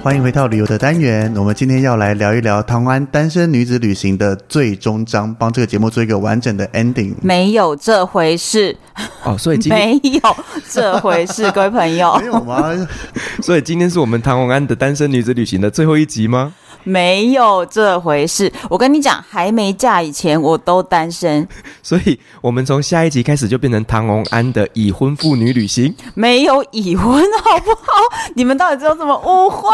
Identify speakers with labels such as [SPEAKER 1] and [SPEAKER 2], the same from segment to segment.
[SPEAKER 1] 欢迎回到旅游的单元，我们今天要来聊一聊唐安单身女子旅行的最终章，帮这个节目做一个完整的 ending。
[SPEAKER 2] 没有这回事
[SPEAKER 3] 哦，所以今
[SPEAKER 2] 天 没有这回事，各位朋友，
[SPEAKER 1] 没有吗？
[SPEAKER 3] 所以今天是我们唐安的单身女子旅行的最后一集吗？
[SPEAKER 2] 没有这回事，我跟你讲，还没嫁以前我都单身，
[SPEAKER 3] 所以我们从下一集开始就变成唐红安的已婚妇女旅行。
[SPEAKER 2] 没有已婚好不好？你们到底知道怎么误会？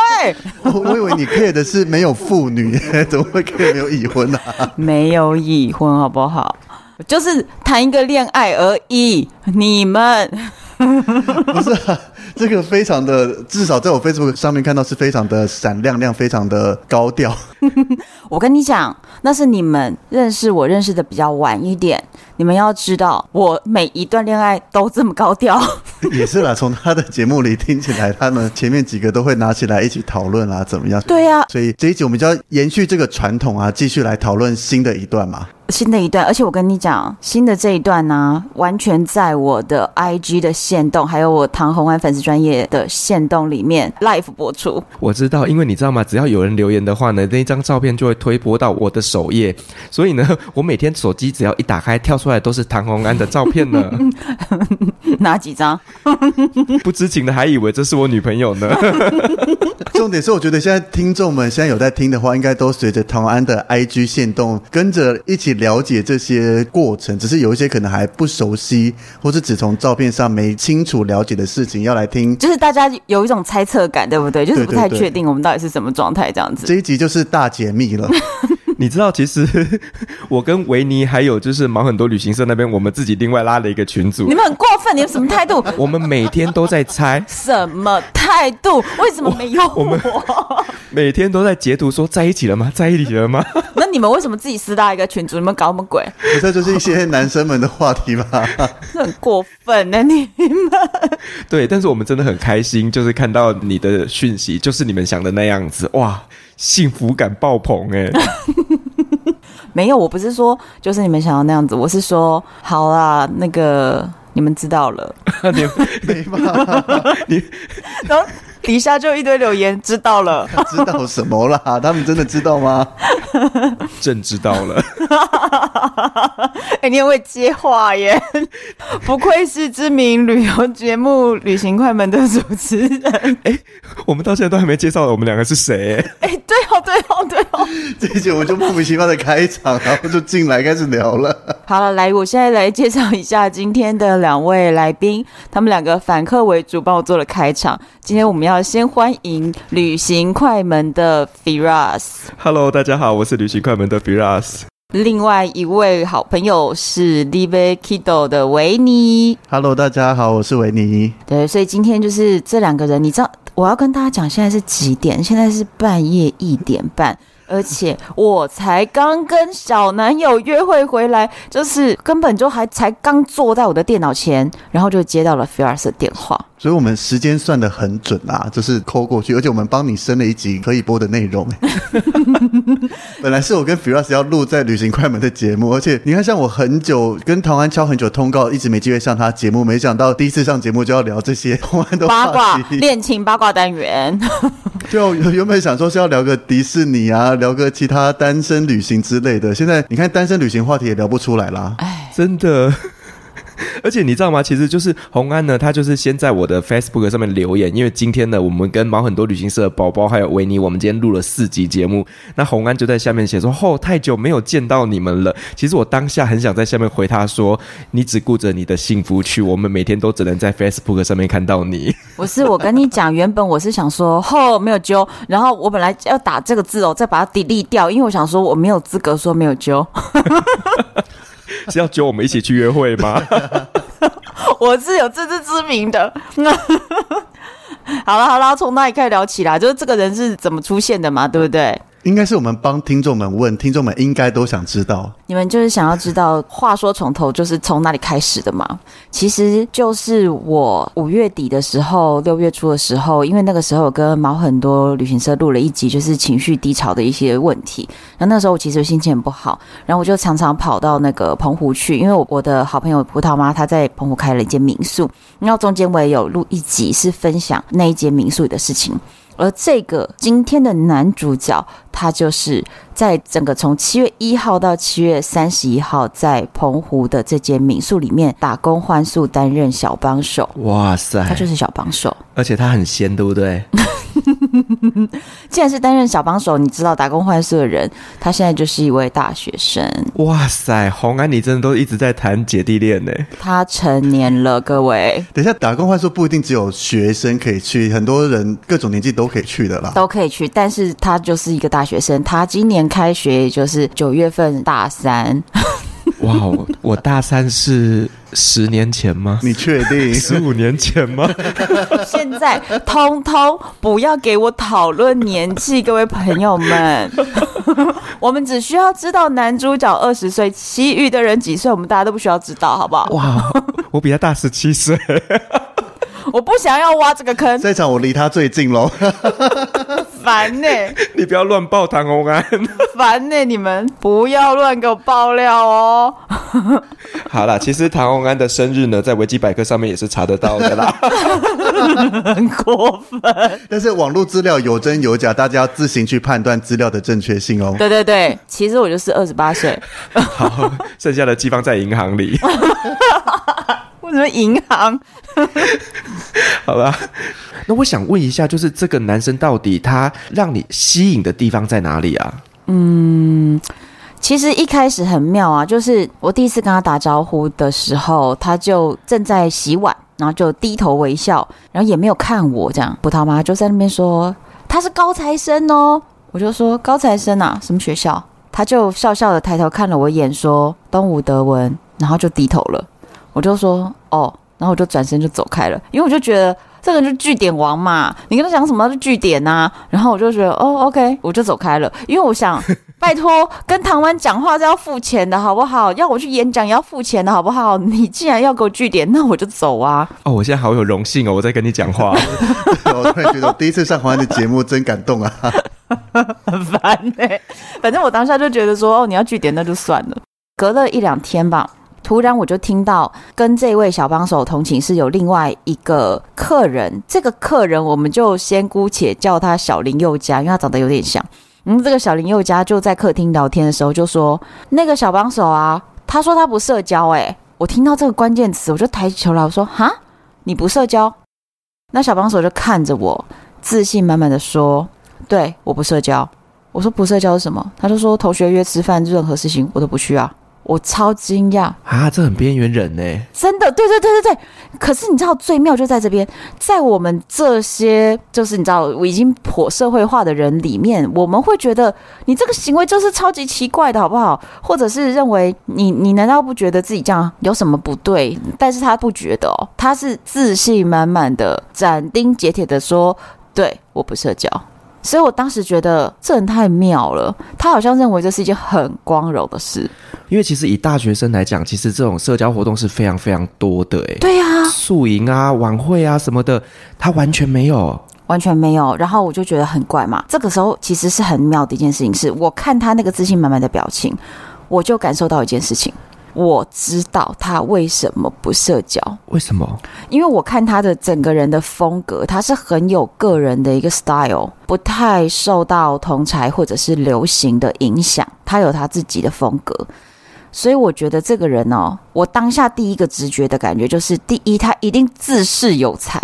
[SPEAKER 1] 我我以为你 care 的是没有妇女，怎么会 care 没有已婚呢、啊？
[SPEAKER 2] 没有已婚好不好？就是谈一个恋爱而已，你们
[SPEAKER 1] 不是、啊。这个非常的，至少在我 Facebook 上面看到是非常的闪亮亮，非常的高调。
[SPEAKER 2] 我跟你讲，那是你们认识我认识的比较晚一点。你们要知道，我每一段恋爱都这么高调。
[SPEAKER 1] 也是啦，从他的节目里听起来，他们前面几个都会拿起来一起讨论啊，怎么样？
[SPEAKER 2] 对呀、啊。
[SPEAKER 1] 所以这一集我们就要延续这个传统啊，继续来讨论新的一段嘛。
[SPEAKER 2] 新的一段，而且我跟你讲，新的这一段呢、啊，完全在我的 IG 的限动，还有我唐红安粉丝专业的限动里面 live 播出。
[SPEAKER 3] 我知道，因为你知道吗？只要有人留言的话呢，那一张照片就会推播到我的首页，所以呢，我每天手机只要一打开，跳出来都是唐红安的照片呢。
[SPEAKER 2] 哪几张？
[SPEAKER 3] 不知情的还以为这是我女朋友呢。
[SPEAKER 1] 重点是，我觉得现在听众们现在有在听的话，应该都随着唐安的 IG 限动，跟着一起了解这些过程。只是有一些可能还不熟悉，或是只从照片上没清楚了解的事情，要来听。
[SPEAKER 2] 就是大家有一种猜测感，对不对？就是不太确定我们到底是什么状态，这样子。
[SPEAKER 1] 这一集就是大解密了。
[SPEAKER 3] 你知道，其实 我跟维尼还有就是忙很多旅行社那边，我们自己另外拉了一个群组。
[SPEAKER 2] 你们很过分，你们什么态度？
[SPEAKER 3] 我们每天都在猜
[SPEAKER 2] 什么态度？为什么没有我？
[SPEAKER 3] 我们每天都在截图说在一起了吗？在一起了吗？
[SPEAKER 2] 那你们为什么自己私搭一个群组？你们搞什么鬼？
[SPEAKER 1] 这就是一些男生们的话题吧？
[SPEAKER 2] 很过分呢，你们。
[SPEAKER 3] 对，但是我们真的很开心，就是看到你的讯息，就是你们想的那样子，哇！幸福感爆棚哎！
[SPEAKER 2] 没有，我不是说就是你们想要那样子，我是说好啦，那个你们知道了，
[SPEAKER 3] 你 没吧？你
[SPEAKER 2] 然后底下就一堆留言，知道了，
[SPEAKER 1] 知道什么啦？他们真的知道吗？
[SPEAKER 3] 朕知道了。
[SPEAKER 2] 哎、欸，你也会接话耶，不愧是知名旅游节目《旅行快门》的主持人。
[SPEAKER 3] 哎、欸，我们到现在都还没介绍我们两个是谁？
[SPEAKER 2] 哎、欸，对哦，对哦，对哦。
[SPEAKER 1] 这一集我们就莫名其妙的开场，然后就进来开始聊了。
[SPEAKER 2] 好了，来，我现在来介绍一下今天的两位来宾，他们两个反客为主，帮我做了开场。今天我们要先欢迎《旅行快门》的 Firas。
[SPEAKER 3] Hello，大家好，我是《旅行快门》的 Firas。
[SPEAKER 2] 另外一位好朋友是 Live Kido 的维尼。
[SPEAKER 1] Hello，大家好，我是维尼。
[SPEAKER 2] 对，所以今天就是这两个人，你知道我要跟大家讲，现在是几点？现在是半夜一点半。而且我才刚跟小男友约会回来，就是根本就还才刚坐在我的电脑前，然后就接到了 Firas 的电话。
[SPEAKER 1] 所以我们时间算的很准啊，就是抠过去，而且我们帮你升了一集可以播的内容。本来是我跟 Firas 要录在旅行快门的节目，而且你看，像我很久跟唐安敲很久通告，一直没机会上他节目，没想到第一次上节目就要聊这些
[SPEAKER 2] 八卦恋情八卦单元。
[SPEAKER 1] 就原本想说是要聊个迪士尼啊，聊个其他单身旅行之类的，现在你看单身旅行话题也聊不出来啦。
[SPEAKER 2] 哎，
[SPEAKER 3] 真的。而且你知道吗？其实就是洪安呢，他就是先在我的 Facebook 上面留言，因为今天呢，我们跟毛很多旅行社的宝宝还有维尼，我们今天录了四集节目。那洪安就在下面写说：“哦，太久没有见到你们了。”其实我当下很想在下面回他说：“你只顾着你的幸福去，我们每天都只能在 Facebook 上面看到你。”
[SPEAKER 2] 不是，我跟你讲，原本我是想说“哦，没有揪”，然后我本来要打这个字哦，再把它 delete 掉，因为我想说我没有资格说没有揪。
[SPEAKER 3] 是要揪我们一起去约会吗？
[SPEAKER 2] 我是有自知之明的。好了好了，从那里开始聊起来？就是这个人是怎么出现的嘛，对不对？
[SPEAKER 1] 应该是我们帮听众们问，听众们应该都想知道。
[SPEAKER 2] 你们就是想要知道，话说从头就是从哪里开始的嘛？其实就是我五月底的时候，六月初的时候，因为那个时候我跟毛很多旅行社录了一集，就是情绪低潮的一些问题。然后那时候我其实心情很不好，然后我就常常跑到那个澎湖去，因为我我的好朋友葡萄妈她在澎湖开了一间民宿，然后中间我也有录一集是分享那一间民宿里的事情。而这个今天的男主角，他就是在整个从七月一号到七月三十一号，在澎湖的这间民宿里面打工换宿，担任小帮手。
[SPEAKER 3] 哇塞，
[SPEAKER 2] 他就是小帮手，
[SPEAKER 3] 而且他很仙，对不对？
[SPEAKER 2] 既然是担任小帮手，你知道打工换宿的人，他现在就是一位大学生。
[SPEAKER 3] 哇塞，红安，你真的都一直在谈姐弟恋呢。
[SPEAKER 2] 他成年了，各位。
[SPEAKER 1] 等一下，打工换宿不一定只有学生可以去，很多人各种年纪都可以去的啦，
[SPEAKER 2] 都可以去。但是他就是一个大学生，他今年开学也就是九月份大三。
[SPEAKER 3] 哇，我大三是十年前吗？
[SPEAKER 1] 你确定？
[SPEAKER 3] 十五年前吗？
[SPEAKER 2] 现在通通不要给我讨论年纪，各位朋友们，我们只需要知道男主角二十岁，其余的人几岁，我们大家都不需要知道，好不好？
[SPEAKER 3] 哇，我比他大十七岁。
[SPEAKER 2] 我不想要挖这个坑，
[SPEAKER 1] 这场我离他最近喽，
[SPEAKER 2] 烦呢、欸！
[SPEAKER 3] 你不要乱爆唐红安，
[SPEAKER 2] 烦呢、欸！你们不要乱给我爆料哦。
[SPEAKER 3] 好啦，其实唐红安的生日呢，在维基百科上面也是查得到的啦，
[SPEAKER 2] 很过分。
[SPEAKER 1] 但是网络资料有真有假，大家要自行去判断资料的正确性哦。
[SPEAKER 2] 对对对，其实我就是二十八岁，
[SPEAKER 3] 好，剩下的寄放在银行里。
[SPEAKER 2] 为什么银行？
[SPEAKER 3] 好吧，那我想问一下，就是这个男生到底他让你吸引的地方在哪里啊？
[SPEAKER 2] 嗯，其实一开始很妙啊，就是我第一次跟他打招呼的时候，他就正在洗碗，然后就低头微笑，然后也没有看我这样。葡萄妈就在那边说他是高材生哦，我就说高材生啊，什么学校？他就笑笑的抬头看了我一眼，说东吴德文，然后就低头了。我就说哦，然后我就转身就走开了，因为我就觉得这个人就是句点王嘛，你跟他讲什么都是句点呐、啊。然后我就觉得哦，OK，我就走开了，因为我想 拜托跟唐湾讲话是要付钱的，好不好？要我去演讲也要付钱的，好不好？你既然要给我据点，那我就走啊。
[SPEAKER 3] 哦，我现在好有荣幸哦，我在跟你讲话。
[SPEAKER 1] 我突然觉得我第一次上红安的节目真感动啊，
[SPEAKER 2] 很烦哎、欸。反正我当下就觉得说哦，你要据点那就算了。隔了一两天吧。突然我就听到跟这位小帮手同寝室有另外一个客人，这个客人我们就先姑且叫他小林宥嘉，因为他长得有点像。嗯，这个小林宥嘉就在客厅聊天的时候就说：“那个小帮手啊，他说他不社交。”诶，我听到这个关键词，我就抬起头来，我说：“哈，你不社交？”那小帮手就看着我，自信满满的说：“对，我不社交。”我说：“不社交是什么？”他就说：“同学约吃饭，任何事情我都不去啊。”我超惊讶
[SPEAKER 3] 啊！这很边缘人呢，
[SPEAKER 2] 真的，对对对对对。可是你知道最妙就在这边，在我们这些就是你知道我已经颇社会化的人里面，我们会觉得你这个行为就是超级奇怪的，好不好？或者是认为你你难道不觉得自己这样有什么不对？但是他不觉得哦，他是自信满满的，斩钉截铁的说：“对，我不社交。”所以我当时觉得这人太妙了，他好像认为这是一件很光荣的事。
[SPEAKER 3] 因为其实以大学生来讲，其实这种社交活动是非常非常多的，哎，
[SPEAKER 2] 对呀，
[SPEAKER 3] 宿营啊、晚会啊什么的，他完全没有，
[SPEAKER 2] 完全没有。然后我就觉得很怪嘛。这个时候其实是很妙的一件事情，是我看他那个自信满满的表情，我就感受到一件事情。我知道他为什么不社交？
[SPEAKER 3] 为什么？
[SPEAKER 2] 因为我看他的整个人的风格，他是很有个人的一个 style，不太受到同才或者是流行的影响，他有他自己的风格。所以我觉得这个人哦，我当下第一个直觉的感觉就是，第一，他一定自恃有才。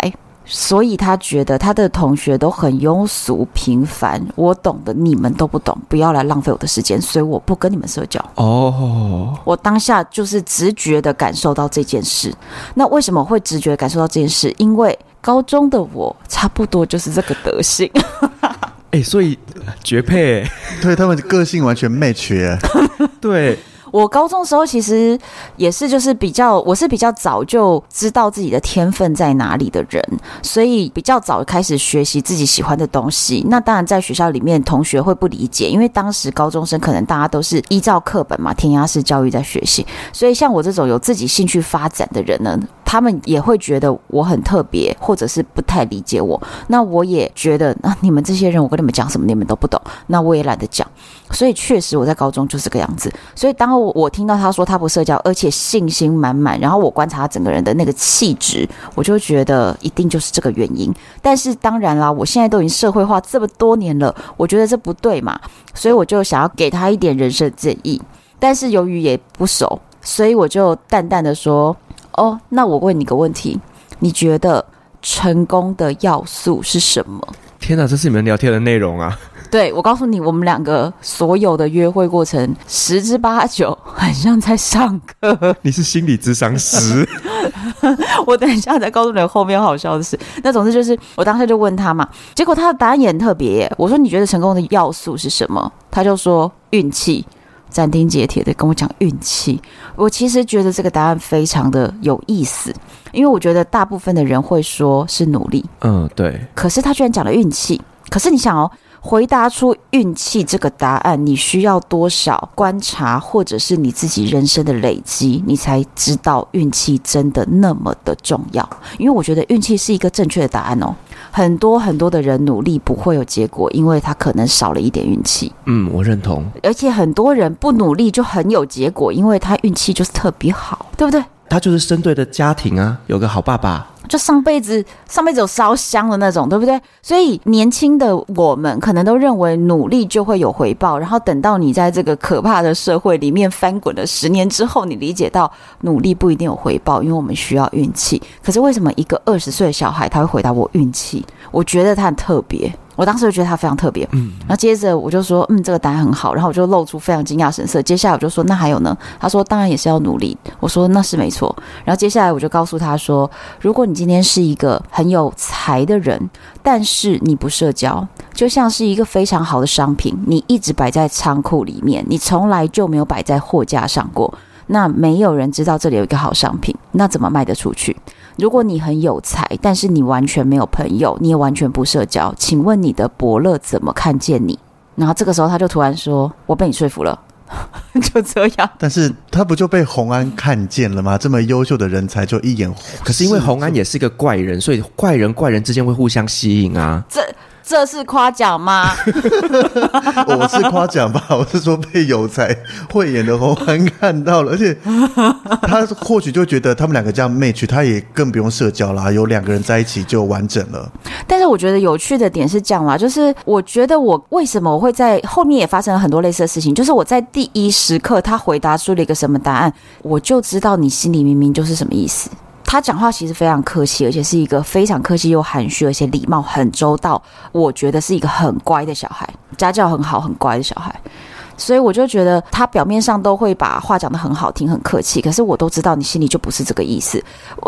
[SPEAKER 2] 所以他觉得他的同学都很庸俗平凡，我懂的你们都不懂，不要来浪费我的时间，所以我不跟你们社交。
[SPEAKER 3] 哦，
[SPEAKER 2] 我当下就是直觉的感受到这件事。那为什么会直觉感受到这件事？因为高中的我差不多就是这个德性。
[SPEAKER 3] 哎、欸，所以绝配，
[SPEAKER 1] 对他们个性完全 match。
[SPEAKER 3] 对。
[SPEAKER 2] 我高中时候其实也是，就是比较，我是比较早就知道自己的天分在哪里的人，所以比较早开始学习自己喜欢的东西。那当然，在学校里面，同学会不理解，因为当时高中生可能大家都是依照课本嘛，填鸭式教育在学习，所以像我这种有自己兴趣发展的人呢，他们也会觉得我很特别，或者是不太理解我。那我也觉得，那、你们这些人，我跟你们讲什么，你们都不懂。那我也懒得讲。所以确实我在高中就是这个样子。所以当我我听到他说他不社交，而且信心满满，然后我观察他整个人的那个气质，我就觉得一定就是这个原因。但是当然啦，我现在都已经社会化这么多年了，我觉得这不对嘛，所以我就想要给他一点人生建议。但是由于也不熟，所以我就淡淡的说：“哦，那我问你个问题，你觉得成功的要素是什么？”
[SPEAKER 3] 天哪，这是你们聊天的内容啊！
[SPEAKER 2] 对，我告诉你，我们两个所有的约会过程，十之八九很像在上课。
[SPEAKER 3] 你是心理智商师？
[SPEAKER 2] 我等一下再告诉你后面好笑的事。那总之就是，我当时就问他嘛，结果他的答案也很特别耶。我说，你觉得成功的要素是什么？他就说运气，斩钉截铁的跟我讲运气。我其实觉得这个答案非常的有意思，因为我觉得大部分的人会说是努力，
[SPEAKER 3] 嗯，对。
[SPEAKER 2] 可是他居然讲了运气。可是你想哦。回答出运气这个答案，你需要多少观察，或者是你自己人生的累积，你才知道运气真的那么的重要？因为我觉得运气是一个正确的答案哦。很多很多的人努力不会有结果，因为他可能少了一点运气。
[SPEAKER 3] 嗯，我认同。
[SPEAKER 2] 而且很多人不努力就很有结果，因为他运气就是特别好，对不对？
[SPEAKER 3] 他就是针对的家庭啊，有个好爸爸。
[SPEAKER 2] 就上辈子，上辈子有烧香的那种，对不对？所以年轻的我们可能都认为努力就会有回报，然后等到你在这个可怕的社会里面翻滚了十年之后，你理解到努力不一定有回报，因为我们需要运气。可是为什么一个二十岁的小孩他会回答我运气？我觉得他很特别。我当时就觉得他非常特别，嗯，然后接着我就说，嗯，这个答案很好，然后我就露出非常惊讶神色。接下来我就说，那还有呢？他说，当然也是要努力。我说，那是没错。然后接下来我就告诉他说，如果你今天是一个很有才的人，但是你不社交，就像是一个非常好的商品，你一直摆在仓库里面，你从来就没有摆在货架上过，那没有人知道这里有一个好商品，那怎么卖得出去？如果你很有才，但是你完全没有朋友，你也完全不社交，请问你的伯乐怎么看见你？然后这个时候他就突然说：“我被你说服了。”就这样。但
[SPEAKER 1] 是他不就被洪安看见了吗？这么优秀的人才就一眼。
[SPEAKER 3] 可是因为洪安也是一个怪人，所以怪人怪人之间会互相吸引啊。
[SPEAKER 2] 这。这是夸奖吗？
[SPEAKER 1] 我是夸奖吧，我是说被有才慧眼的洪安看到了，而且他或许就觉得他们两个这样 match，他也更不用社交啦，有两个人在一起就完整了。
[SPEAKER 2] 但是我觉得有趣的点是这样啦，就是我觉得我为什么我会在后面也发生了很多类似的事情，就是我在第一时刻他回答出了一个什么答案，我就知道你心里明明就是什么意思。他讲话其实非常客气，而且是一个非常客气又含蓄，而且礼貌很周到。我觉得是一个很乖的小孩，家教很好、很乖的小孩。所以我就觉得他表面上都会把话讲得很好听、很客气，可是我都知道你心里就不是这个意思。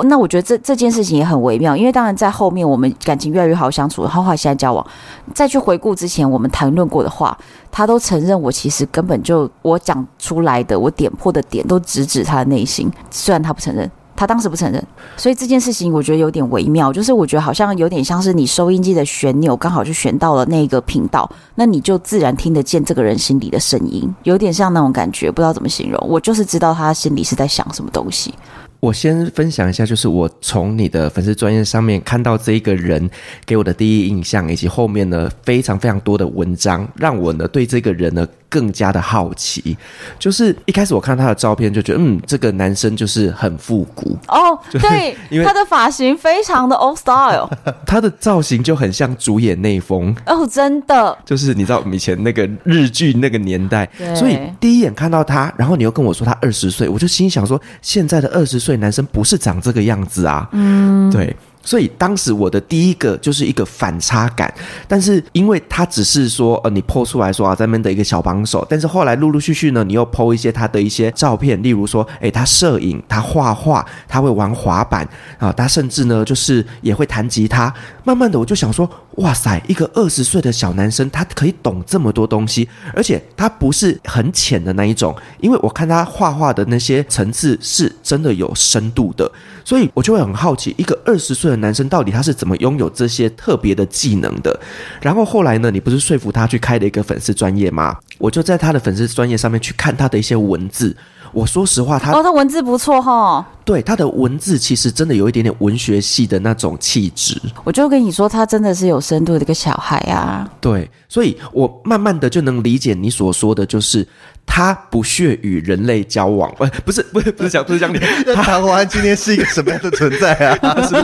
[SPEAKER 2] 那我觉得这这件事情也很微妙，因为当然在后面我们感情越来越好相处，然后后来现在交往，再去回顾之前我们谈论过的话，他都承认我其实根本就我讲出来的、我点破的点都直指他的内心，虽然他不承认。他当时不承认，所以这件事情我觉得有点微妙，就是我觉得好像有点像是你收音机的旋钮刚好就旋到了那个频道，那你就自然听得见这个人心里的声音，有点像那种感觉，不知道怎么形容。我就是知道他心里是在想什么东西。
[SPEAKER 3] 我先分享一下，就是我从你的粉丝专业上面看到这一个人给我的第一印象，以及后面呢非常非常多的文章，让我呢对这个人呢。更加的好奇，就是一开始我看他的照片就觉得，嗯，这个男生就是很复古。
[SPEAKER 2] 哦，对，因为他的发型非常的 old style，
[SPEAKER 3] 他的造型就很像主演内丰
[SPEAKER 2] 哦，真的，
[SPEAKER 3] 就是你知道以前那个日剧那个年代，所以第一眼看到他，然后你又跟我说他二十岁，我就心想说，现在的二十岁男生不是长这个样子啊，嗯，对。所以当时我的第一个就是一个反差感，但是因为他只是说，呃，你 po 出来说啊，在那边的一个小帮手，但是后来陆陆续续呢，你又 po 一些他的一些照片，例如说，诶，他摄影，他画画，他会玩滑板啊，他甚至呢，就是也会弹吉他。慢慢的，我就想说，哇塞，一个二十岁的小男生，他可以懂这么多东西，而且他不是很浅的那一种，因为我看他画画的那些层次是真的有深度的，所以我就会很好奇，一个二十岁的男生到底他是怎么拥有这些特别的技能的？然后后来呢，你不是说服他去开了一个粉丝专业吗？我就在他的粉丝专业上面去看他的一些文字。我说实话，他
[SPEAKER 2] 哦，他文字不错哈。
[SPEAKER 3] 对，他的文字其实真的有一点点文学系的那种气质。
[SPEAKER 2] 我就跟你说，他真的是有深度的一个小孩啊。
[SPEAKER 3] 对，所以我慢慢的就能理解你所说的就是。他不屑与人类交往，不，不是，不是，不是 讲，不是讲你。
[SPEAKER 1] 那唐国安今天是一个什么样的存在啊？是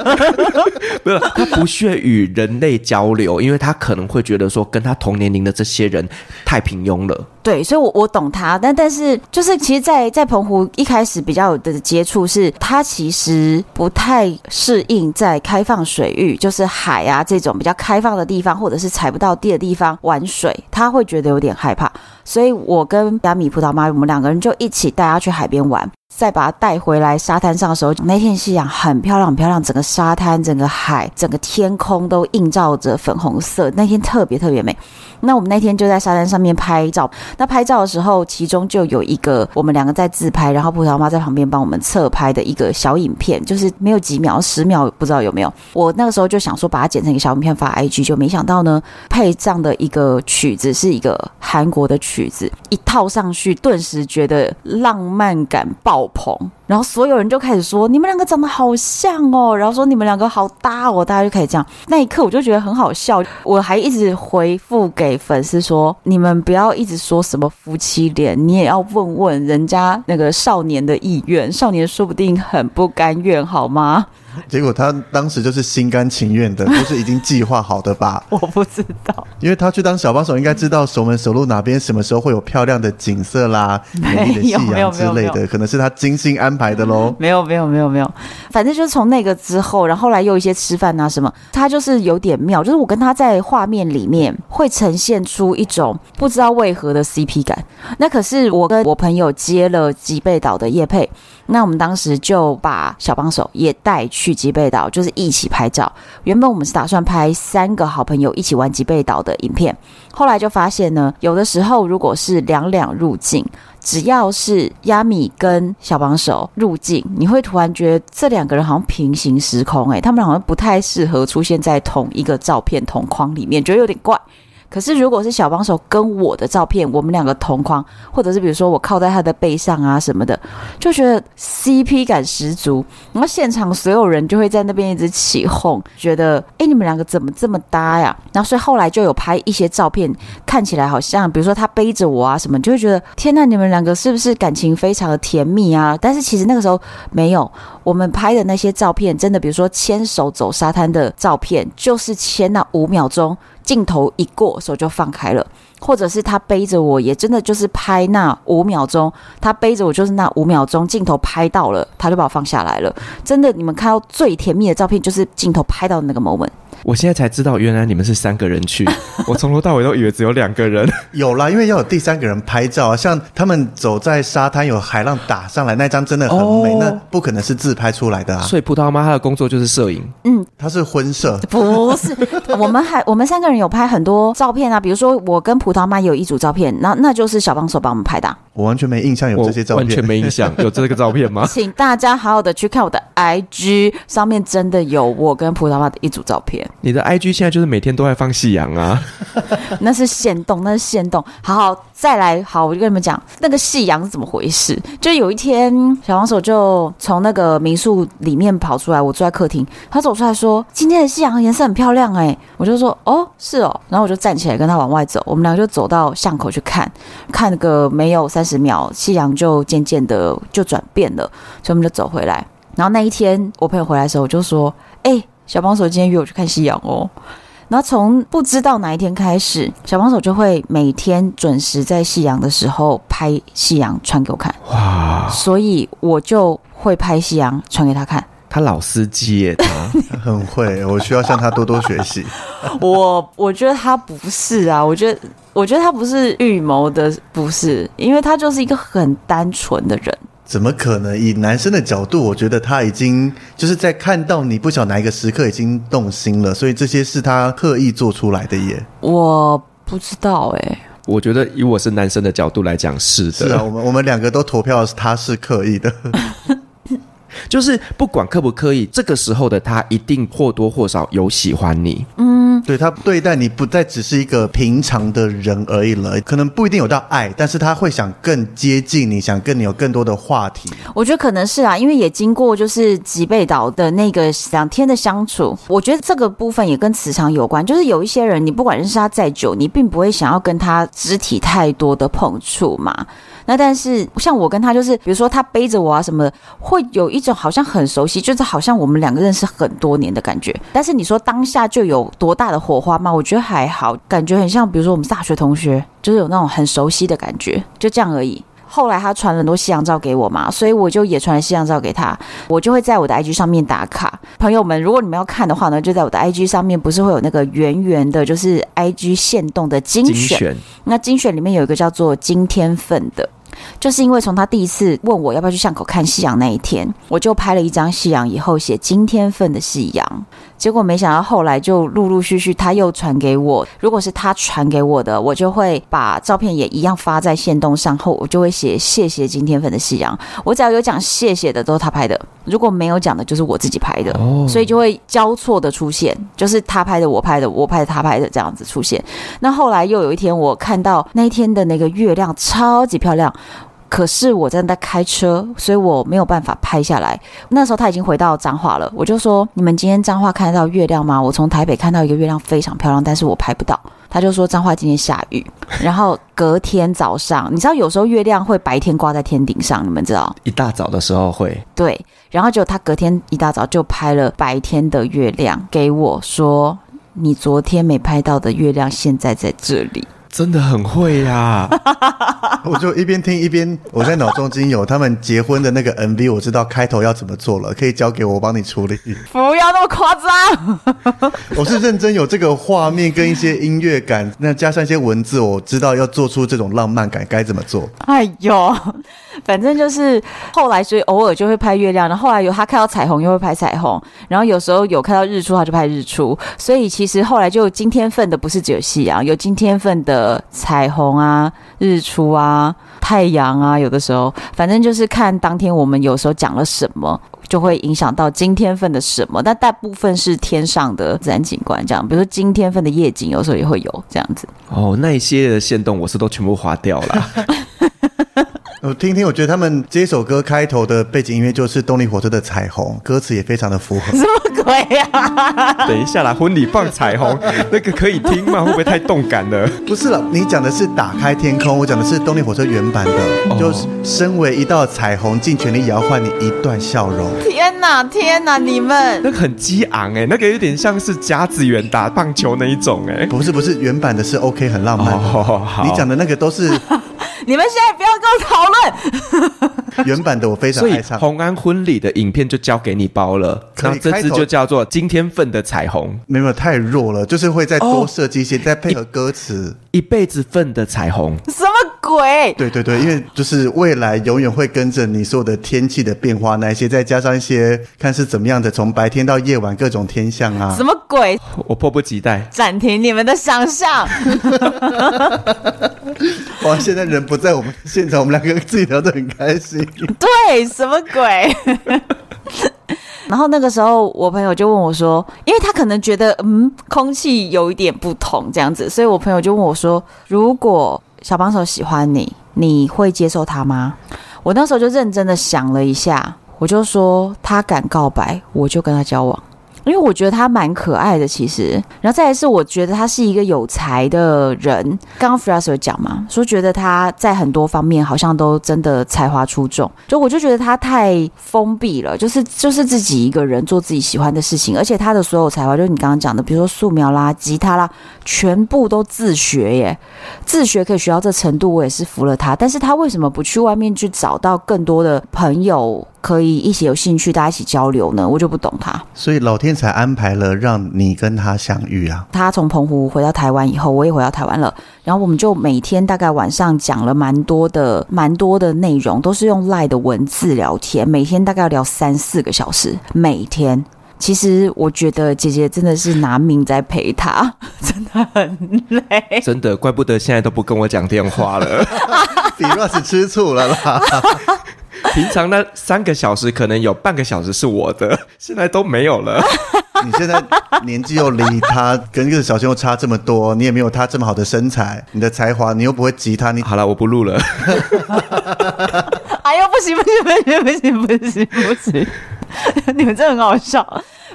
[SPEAKER 3] 不是，他不屑与人类交流，因为他可能会觉得说，跟他同年龄的这些人太平庸了。
[SPEAKER 2] 对，所以我，我我懂他，但但是，就是其实在，在在澎湖一开始比较有的接触是，他其实不太适应在开放水域，就是海啊这种比较开放的地方，或者是踩不到地的地方玩水，他会觉得有点害怕。所以我跟亚米葡萄妈，我们两个人就一起带她去海边玩。再把它带回来沙滩上的时候，那天夕阳很漂亮，很漂亮，整个沙滩、整个海、整个天空都映照着粉红色，那天特别特别美。那我们那天就在沙滩上面拍照。那拍照的时候，其中就有一个我们两个在自拍，然后葡萄妈在旁边帮我们侧拍的一个小影片，就是没有几秒，十秒不知道有没有。我那个时候就想说把它剪成一个小影片发 IG，就没想到呢，配这样的一个曲子是一个韩国的曲子，一套上去，顿时觉得浪漫感爆棚，然后所有人就开始说，你们两个长得好像哦，然后说你们两个好搭哦，大家就开始这样。那一刻我就觉得很好笑，我还一直回复给粉丝说，你们不要一直说什么夫妻脸，你也要问问人家那个少年的意愿，少年说不定很不甘愿，好吗？
[SPEAKER 1] 结果他当时就是心甘情愿的，不是已经计划好的吧？
[SPEAKER 2] 我不知道，
[SPEAKER 1] 因为他去当小帮手，应该知道守门守路哪边什么时候会有漂亮的景色啦、美丽的夕阳之类的，可能是他精心安排的喽。
[SPEAKER 2] 没有没有没有没有，反正就是从那个之后，然后后来又一些吃饭啊什么，他就是有点妙，就是我跟他在画面里面会呈现出一种不知道为何的 CP 感。那可是我跟我朋友接了吉贝岛的业配。那我们当时就把小帮手也带去吉贝岛，就是一起拍照。原本我们是打算拍三个好朋友一起玩吉贝岛的影片，后来就发现呢，有的时候如果是两两入镜，只要是亚米跟小帮手入境，你会突然觉得这两个人好像平行时空，诶，他们好像不太适合出现在同一个照片同框里面，觉得有点怪。可是，如果是小帮手跟我的照片，我们两个同框，或者是比如说我靠在他的背上啊什么的，就觉得 CP 感十足。然后现场所有人就会在那边一直起哄，觉得哎，你们两个怎么这么搭呀？然后所以后来就有拍一些照片，看起来好像比如说他背着我啊什么，就会觉得天呐，你们两个是不是感情非常的甜蜜啊？但是其实那个时候没有，我们拍的那些照片，真的比如说牵手走沙滩的照片，就是牵那五秒钟。镜头一过，手就放开了，或者是他背着我，也真的就是拍那五秒钟，他背着我就是那五秒钟，镜头拍到了，他就把我放下来了。真的，你们看到最甜蜜的照片，就是镜头拍到的那个 moment。
[SPEAKER 3] 我现在才知道，原来你们是三个人去。我从头到尾都以为只有两个人。
[SPEAKER 1] 有啦，因为要有第三个人拍照啊。像他们走在沙滩，有海浪打上来，那张真的很美，哦、那不可能是自拍出来的啊。
[SPEAKER 3] 所以葡萄妈她的工作就是摄影。
[SPEAKER 2] 嗯，
[SPEAKER 1] 她是婚摄。
[SPEAKER 2] 不是，我们还我们三个人有拍很多照片啊。比如说我跟葡萄妈有一组照片，那那就是小帮手帮我们拍的、啊。
[SPEAKER 1] 我完全没印象有这些照片，
[SPEAKER 3] 完全没印象 有这个照片吗？
[SPEAKER 2] 请大家好好的去看我的 IG，上面真的有我跟葡萄妈的一组照片。
[SPEAKER 3] 你的 IG 现在就是每天都在放夕阳啊，
[SPEAKER 2] 那是现动，那是现动。好好再来，好，我就跟你们讲那个夕阳是怎么回事。就有一天，小黄手就从那个民宿里面跑出来，我坐在客厅，他走出来说：“今天的夕阳颜色很漂亮。”哎，我就说：“哦，是哦。”然后我就站起来跟他往外走，我们两个就走到巷口去看，看那个没有三十秒，夕阳就渐渐的就转变了，所以我们就走回来。然后那一天我朋友回来的时候，我就说：“哎。”小帮手今天约我去看夕阳哦，然后从不知道哪一天开始，小帮手就会每天准时在夕阳的时候拍夕阳传给我看。哇！所以我就会拍夕阳传给他看。
[SPEAKER 3] 他老司机耶，他
[SPEAKER 1] 很会，我需要向他多多学习。
[SPEAKER 2] 我我觉得他不是啊，我觉得我觉得他不是预谋的，不是，因为他就是一个很单纯的人。
[SPEAKER 1] 怎么可能？以男生的角度，我觉得他已经就是在看到你不晓得哪一个时刻已经动心了，所以这些是他刻意做出来的耶。
[SPEAKER 2] 我不知道哎、欸，
[SPEAKER 3] 我觉得以我是男生的角度来讲，是的。
[SPEAKER 1] 是啊，我们我们两个都投票，他是刻意的。
[SPEAKER 3] 就是不管刻不刻意，这个时候的他一定或多或少有喜欢你。
[SPEAKER 2] 嗯，
[SPEAKER 1] 对，他对待你不再只是一个平常的人而已了，可能不一定有到爱，但是他会想更接近你，想跟你有更多的话题。
[SPEAKER 2] 我觉得可能是啊，因为也经过就是吉贝岛的那个两天的相处，我觉得这个部分也跟磁场有关。就是有一些人，你不管认识他再久，你并不会想要跟他肢体太多的碰触嘛。那但是像我跟他就是，比如说他背着我啊什么的，会有一种好像很熟悉，就是好像我们两个认识很多年的感觉。但是你说当下就有多大的火花吗？我觉得还好，感觉很像，比如说我们大学同学，就是有那种很熟悉的感觉，就这样而已。后来他传了很多夕阳照给我嘛，所以我就也传了夕阳照给他。我就会在我的 IG 上面打卡。朋友们，如果你们要看的话呢，就在我的 IG 上面，不是会有那个圆圆的，就是 IG 限动的精选。精选。那精选里面有一个叫做今天份的。就是因为从他第一次问我要不要去巷口看夕阳那一天，我就拍了一张夕阳，以后写今天份的夕阳。结果没想到后来就陆陆续续他又传给我，如果是他传给我的，我就会把照片也一样发在线动上后，我就会写谢谢今天粉的夕阳。我只要有讲谢谢的都是他拍的，如果没有讲的就是我自己拍的，所以就会交错的出现，就是他拍的我拍的，我拍的他拍的这样子出现。那后来又有一天我看到那一天的那个月亮超级漂亮。可是我正在开车，所以我没有办法拍下来。那时候他已经回到彰化了，我就说：“你们今天彰化看得到月亮吗？”我从台北看到一个月亮非常漂亮，但是我拍不到。他就说彰化今天下雨。然后隔天早上，你知道有时候月亮会白天挂在天顶上，你们知道？
[SPEAKER 3] 一大早的时候会。
[SPEAKER 2] 对，然后就他隔天一大早就拍了白天的月亮给我说：“你昨天没拍到的月亮，现在在这里。”
[SPEAKER 3] 真的很会呀！
[SPEAKER 1] 我就一边听一边，我在脑中已经有他们结婚的那个 MV，我知道开头要怎么做了，可以交给我，我帮你处理。
[SPEAKER 2] 不要那么夸张！
[SPEAKER 1] 我是认真有这个画面跟一些音乐感，那加上一些文字，我知道要做出这种浪漫感该怎么做。
[SPEAKER 2] 哎呦，反正就是后来，所以偶尔就会拍月亮，然后后来有他看到彩虹，又会拍彩虹，然后有时候有看到日出，他就拍日出。所以其实后来就今天份的不是只有夕阳，有今天份的。呃，彩虹啊，日出啊，太阳啊，有的时候，反正就是看当天我们有时候讲了什么，就会影响到今天份的什么。但大部分是天上的自然景观，这样，比如说今天份的夜景，有时候也会有这样子。
[SPEAKER 3] 哦，那一些的线动我是都全部划掉了。
[SPEAKER 1] 我听听，我觉得他们这首歌开头的背景音乐就是动力火车的《彩虹》，歌词也非常的符合。
[SPEAKER 2] 什么鬼呀、啊？
[SPEAKER 3] 等一下啦，婚礼放彩虹，那个可以听吗？会不会太动感了？
[SPEAKER 1] 不是了，你讲的是打开天空，我讲的是动力火车原版的，哦、就是身为一道彩虹，尽全力摇晃你一段笑容。
[SPEAKER 2] 天哪，天哪，你们
[SPEAKER 3] 那个很激昂哎，那个有点像是甲子园打棒球那一种哎，
[SPEAKER 1] 不是不是，原版的是 OK 很浪漫。
[SPEAKER 3] 哦，好，
[SPEAKER 1] 你讲的那个都是。
[SPEAKER 2] 你们现在不要跟我讨论。
[SPEAKER 1] 原版的我非常爱唱。
[SPEAKER 3] 红安婚礼的影片就交给你包了，那这支就叫做今天份的彩虹。
[SPEAKER 1] 没有太弱了，就是会再多设计一些，再配合歌词。
[SPEAKER 3] 一辈子份的彩虹。
[SPEAKER 2] 什么鬼？
[SPEAKER 1] 对对对，因为就是未来永远会跟着你所有的天气的变化，那一些再加上一些看是怎么样的，从白天到夜晚各种天象啊。
[SPEAKER 2] 什么鬼？
[SPEAKER 3] 我迫不及待。
[SPEAKER 2] 暂停你们的想象。
[SPEAKER 1] 哇！现在人不在我们现场，我们两个自己聊得很开心。
[SPEAKER 2] 对，什么鬼？然后那个时候，我朋友就问我说，因为他可能觉得，嗯，空气有一点不同这样子，所以我朋友就问我说，如果小帮手喜欢你，你会接受他吗？我那时候就认真的想了一下，我就说，他敢告白，我就跟他交往。因为我觉得他蛮可爱的，其实，然后再来是我觉得他是一个有才的人。刚刚 Firas 有讲嘛，说觉得他在很多方面好像都真的才华出众，就我就觉得他太封闭了，就是就是自己一个人做自己喜欢的事情，而且他的所有才华，就是你刚刚讲的，比如说素描啦、吉他啦，全部都自学耶，自学可以学到这程度，我也是服了他。但是他为什么不去外面去找到更多的朋友？可以一起有兴趣，大家一起交流呢？我就不懂他。
[SPEAKER 1] 所以老天才安排了让你跟他相遇啊。
[SPEAKER 2] 他从澎湖回到台湾以后，我也回到台湾了，然后我们就每天大概晚上讲了蛮多的、蛮多的内容，都是用 LINE 的文字聊天，每天大概要聊三四个小时，每天。其实我觉得姐姐真的是拿命在陪他，真的很累。
[SPEAKER 3] 真的，怪不得现在都不跟我讲电话了。
[SPEAKER 1] 比 Ross 吃醋了啦。
[SPEAKER 3] 平常那三个小时可能有半个小时是我的，现在都没有了。
[SPEAKER 1] 你现在年纪又离他跟一个小鲜肉差这么多，你也没有他这么好的身材，你的才华你又不会吉他，你
[SPEAKER 3] 好了，我不录了。
[SPEAKER 2] 哎呦，不行不行不行不行不行不行！你们真的很好笑。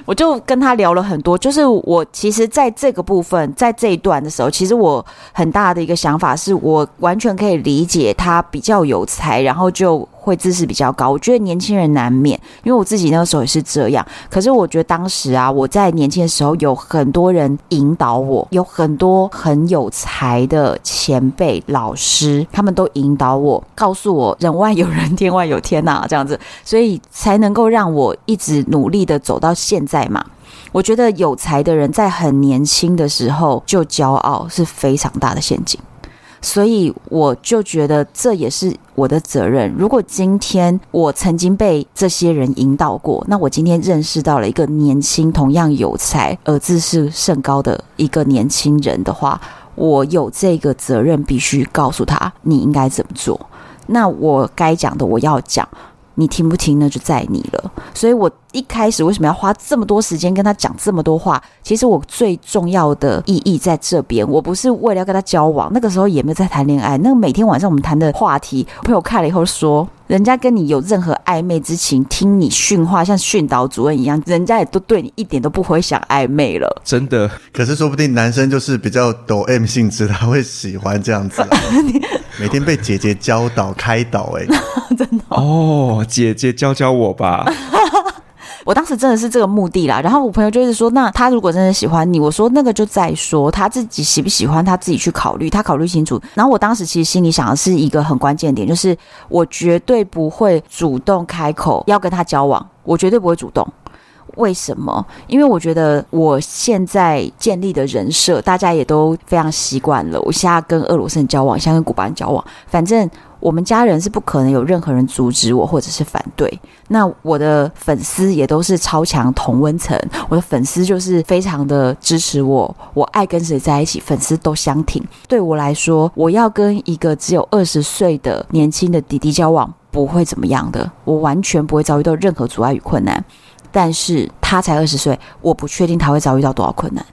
[SPEAKER 2] 我就跟他聊了很多，就是我其实在这个部分，在这一段的时候，其实我很大的一个想法是，我完全可以理解他比较有才，然后就。会知识比较高，我觉得年轻人难免，因为我自己那个时候也是这样。可是我觉得当时啊，我在年轻的时候有很多人引导我，有很多很有才的前辈老师，他们都引导我，告诉我人外有人，天外有天呐、这样子，所以才能够让我一直努力的走到现在嘛。我觉得有才的人在很年轻的时候就骄傲是非常大的陷阱。所以我就觉得这也是我的责任。如果今天我曾经被这些人引导过，那我今天认识到了一个年轻、同样有才而自视甚高的一个年轻人的话，我有这个责任，必须告诉他你应该怎么做。那我该讲的我要讲，你听不听呢？就在你了。所以我。一开始为什么要花这么多时间跟他讲这么多话？其实我最重要的意义在这边，我不是为了要跟他交往，那个时候也没有在谈恋爱。那个每天晚上我们谈的话题，朋友看了以后说，人家跟你有任何暧昧之情，听你训话像训导主任一样，人家也都对你一点都不会想暧昧了。
[SPEAKER 3] 真的，
[SPEAKER 1] 可是说不定男生就是比较抖 M 性质，他会喜欢这样子，啊，每天被姐姐教导开导，欸，哎，
[SPEAKER 2] 真的
[SPEAKER 3] 哦，姐姐教教我吧。
[SPEAKER 2] 我当时真的是这个目的啦，然后我朋友就是说，那他如果真的喜欢你，我说那个就再说，他自己喜不喜欢他自己去考虑，他考虑清楚。然后我当时其实心里想的是一个很关键点，就是我绝对不会主动开口要跟他交往，我绝对不会主动。为什么？因为我觉得我现在建立的人设，大家也都非常习惯了。我现在跟俄罗斯人交往，现在跟古巴人交往，反正。我们家人是不可能有任何人阻止我或者是反对。那我的粉丝也都是超强同温层，我的粉丝就是非常的支持我。我爱跟谁在一起，粉丝都相挺。对我来说，我要跟一个只有二十岁的年轻的弟弟交往，不会怎么样的，我完全不会遭遇到任何阻碍与困难。但是他才二十岁，我不确定他会遭遇到多少困难。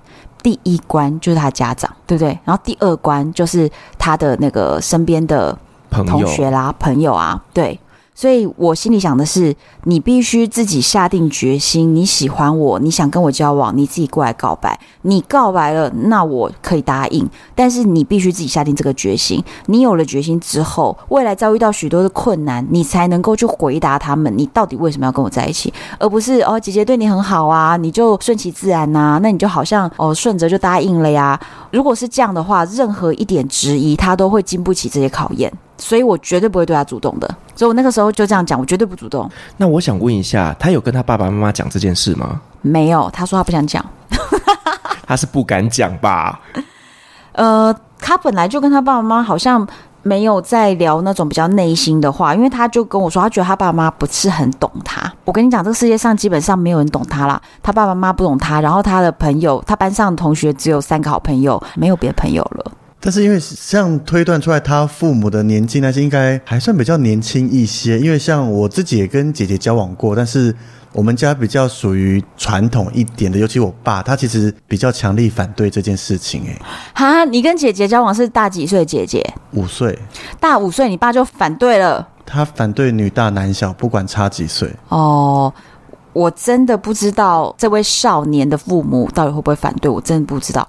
[SPEAKER 2] 第一关就是他家长，对不对？然后第二关就是他的那个身边的。同学啦，朋友啊，对。所以我心里想的是，你必须自己下定决心，你喜欢我，你想跟我交往，你自己过来告白。你告白了，那我可以答应。但是你必须自己下定这个决心。你有了决心之后，未来遭遇到许多的困难，你才能够去回答他们，你到底为什么要跟我在一起，而不是哦，姐姐对你很好啊，你就顺其自然呐、那你就好像哦，顺着就答应了呀。如果是这样的话，任何一点质疑，他都会经不起这些考验。所以我绝对不会对他主动的，所以我那个时候就这样讲，我绝对不主动。
[SPEAKER 3] 那我想问一下，他有跟他爸爸妈妈讲这件事吗？
[SPEAKER 2] 没有，他说他不想讲。
[SPEAKER 3] 他是不敢讲吧？
[SPEAKER 2] 呃，他本来就跟他爸爸妈妈好像没有在聊那种比较内心的话，因为他就跟我说，他觉得他爸爸妈不是很懂他。我跟你讲，这个世界上基本上没有人懂他啦，他爸爸妈妈不懂他，然后他的朋友，他班上的同学只有三个好朋友，没有别的朋友了。
[SPEAKER 1] 但是因为像推断出来，他父母的年纪那些应该还算比较年轻一些。因为像我自己也跟姐姐交往过，但是我们家比较属于传统一点的，尤其我爸，他其实比较强力反对这件事情。哎，
[SPEAKER 2] 哈，你跟姐姐交往是大几岁？姐姐
[SPEAKER 1] 五岁，
[SPEAKER 2] 大五岁，你爸就反对了。
[SPEAKER 1] 他反对女大男小，不管差几岁。
[SPEAKER 2] 哦，我真的不知道这位少年的父母到底会不会反对，我真的不知道。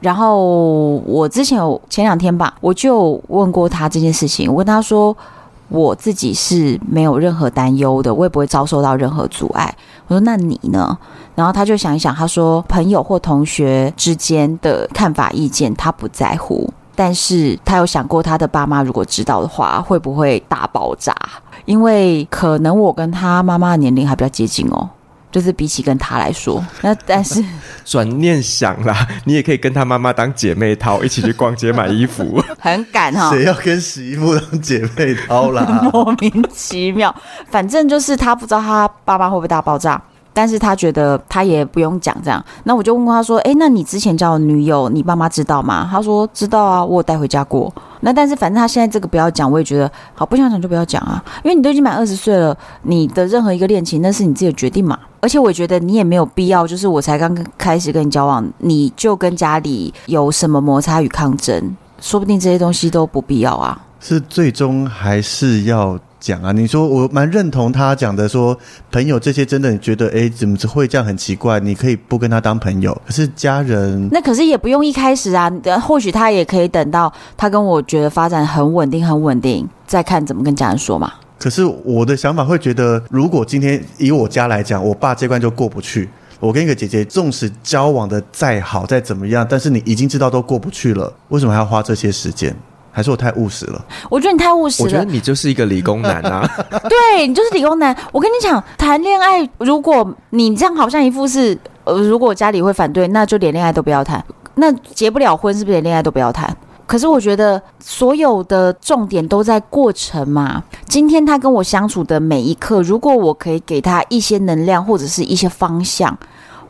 [SPEAKER 2] 然后我之前有前两天吧，我就问过他这件事情。我跟他说，我自己是没有任何担忧的，我也不会遭受到任何阻碍。我说，那你呢？然后他就想一想，他说，朋友或同学之间的看法意见他不在乎，但是他有想过他的爸妈如果知道的话，会不会大爆炸？因为可能我跟他妈妈年龄还比较接近哦。就是比起跟他来说，那但是
[SPEAKER 3] 转念想啦，你也可以跟他妈妈当姐妹淘，一起去逛街买衣服，
[SPEAKER 2] 很敢哈。
[SPEAKER 1] 谁要跟洗衣服当姐妹淘啦？
[SPEAKER 2] 莫名其妙，反正就是他不知道他爸妈会不会大爆炸。但是他觉得他也不用讲这样，那我就问过他说：“哎，那你之前交的女友，你爸妈知道吗？”他说：“知道啊，我有带回家过。”那但是反正他现在这个不要讲，我也觉得好，不想讲就不要讲啊，因为你都已经满二十岁了，你的任何一个恋情那是你自己的决定嘛。而且我觉得你也没有必要，就是我才刚开始跟你交往，你就跟家里有什么摩擦与抗争，说不定这些东西都不必要啊。
[SPEAKER 1] 是最终还是要。讲啊，你说我蛮认同他讲的，说朋友这些真的，你觉得哎，怎么会这样很奇怪？你可以不跟他当朋友，可是家人
[SPEAKER 2] 那可是也不用一开始啊，或许他也可以等到他跟我觉得发展很稳定、很稳定，再看怎么跟家人说嘛。
[SPEAKER 1] 可是我的想法会觉得，如果今天以我家来讲，我爸这关就过不去，我跟一个姐姐纵使交往的再好、再怎么样，但是你已经知道都过不去了，为什么还要花这些时间？还是我太务实了？
[SPEAKER 2] 我觉得你太务实了。
[SPEAKER 3] 我觉得你就是一个理工男啊！
[SPEAKER 2] 对，你就是理工男。我跟你讲，谈恋爱，如果你这样好像一副是，呃，如果家里会反对，那就连恋爱都不要谈。那结不了婚，是不是连恋爱都不要谈？可是我觉得所有的重点都在过程嘛。今天他跟我相处的每一刻，如果我可以给他一些能量或者是一些方向，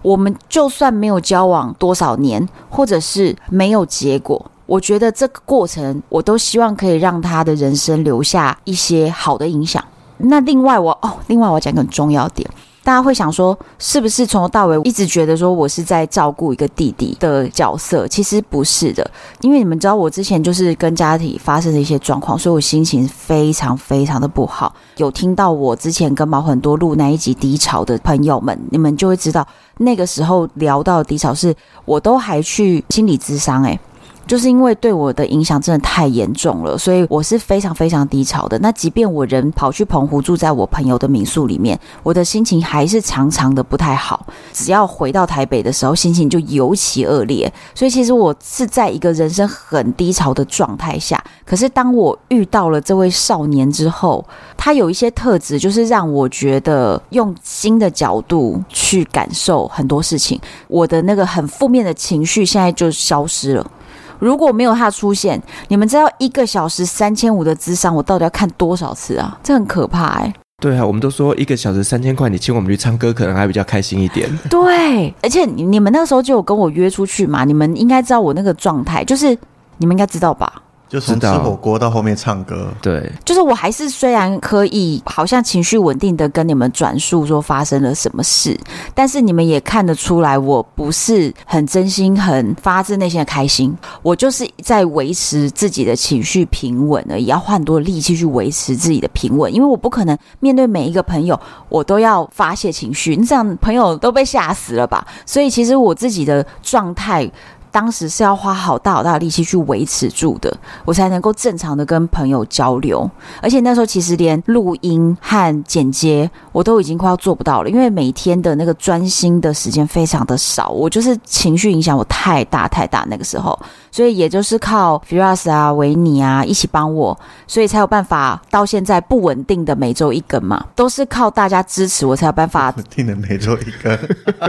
[SPEAKER 2] 我们就算没有交往多少年，或者是没有结果。我觉得这个过程，我都希望可以让他的人生留下一些好的影响。那另外我哦，另外我讲个很重要点，大家会想说，是不是从头到尾一直觉得说我是在照顾一个弟弟的角色？其实不是的，因为你们知道我之前就是跟家里发生的一些状况，所以我心情非常非常的不好。有听到我之前跟毛很多录那一集低潮的朋友们，你们就会知道那个时候聊到的低潮是，我都还去心理咨商诶。就是因为对我的影响真的太严重了，所以我是非常非常低潮的。那即便我人跑去澎湖住在我朋友的民宿里面，我的心情还是常常的不太好。只要回到台北的时候，心情就尤其恶劣。所以其实我是在一个人生很低潮的状态下。可是当我遇到了这位少年之后，他有一些特质，就是让我觉得用新的角度去感受很多事情。我的那个很负面的情绪现在就消失了。如果没有他出现，你们知道一个小时三千五的智商，我到底要看多少次啊？这很可怕哎、欸。
[SPEAKER 3] 对啊，我们都说一个小时三千块，你请我们去唱歌，可能还比较开心一点。
[SPEAKER 2] 对，而且你你们那个时候就有跟我约出去嘛，你们应该知道我那个状态，就是你们应该知道吧？
[SPEAKER 1] 就从吃火锅到后面唱歌，
[SPEAKER 3] 对，
[SPEAKER 2] 就是我还是虽然可以好像情绪稳定的跟你们转述说发生了什么事，但是你们也看得出来我不是很真心、很发自内心的开心，我就是在维持自己的情绪平稳而已，要花很多力气去维持自己的平稳，因为我不可能面对每一个朋友我都要发泄情绪，你这样朋友都被吓死了吧？所以其实我自己的状态。当时是要花好大好大的力气去维持住的，我才能够正常的跟朋友交流。而且那时候其实连录音和剪接我都已经快要做不到了，因为每天的那个专心的时间非常的少。我就是情绪影响我太大太大那个时候，所以也就是靠 Firas 啊、维尼啊一起帮我，所以才有办法到现在不稳定的每周一更嘛，都是靠大家支持我才有办法
[SPEAKER 1] 稳定的每周一更。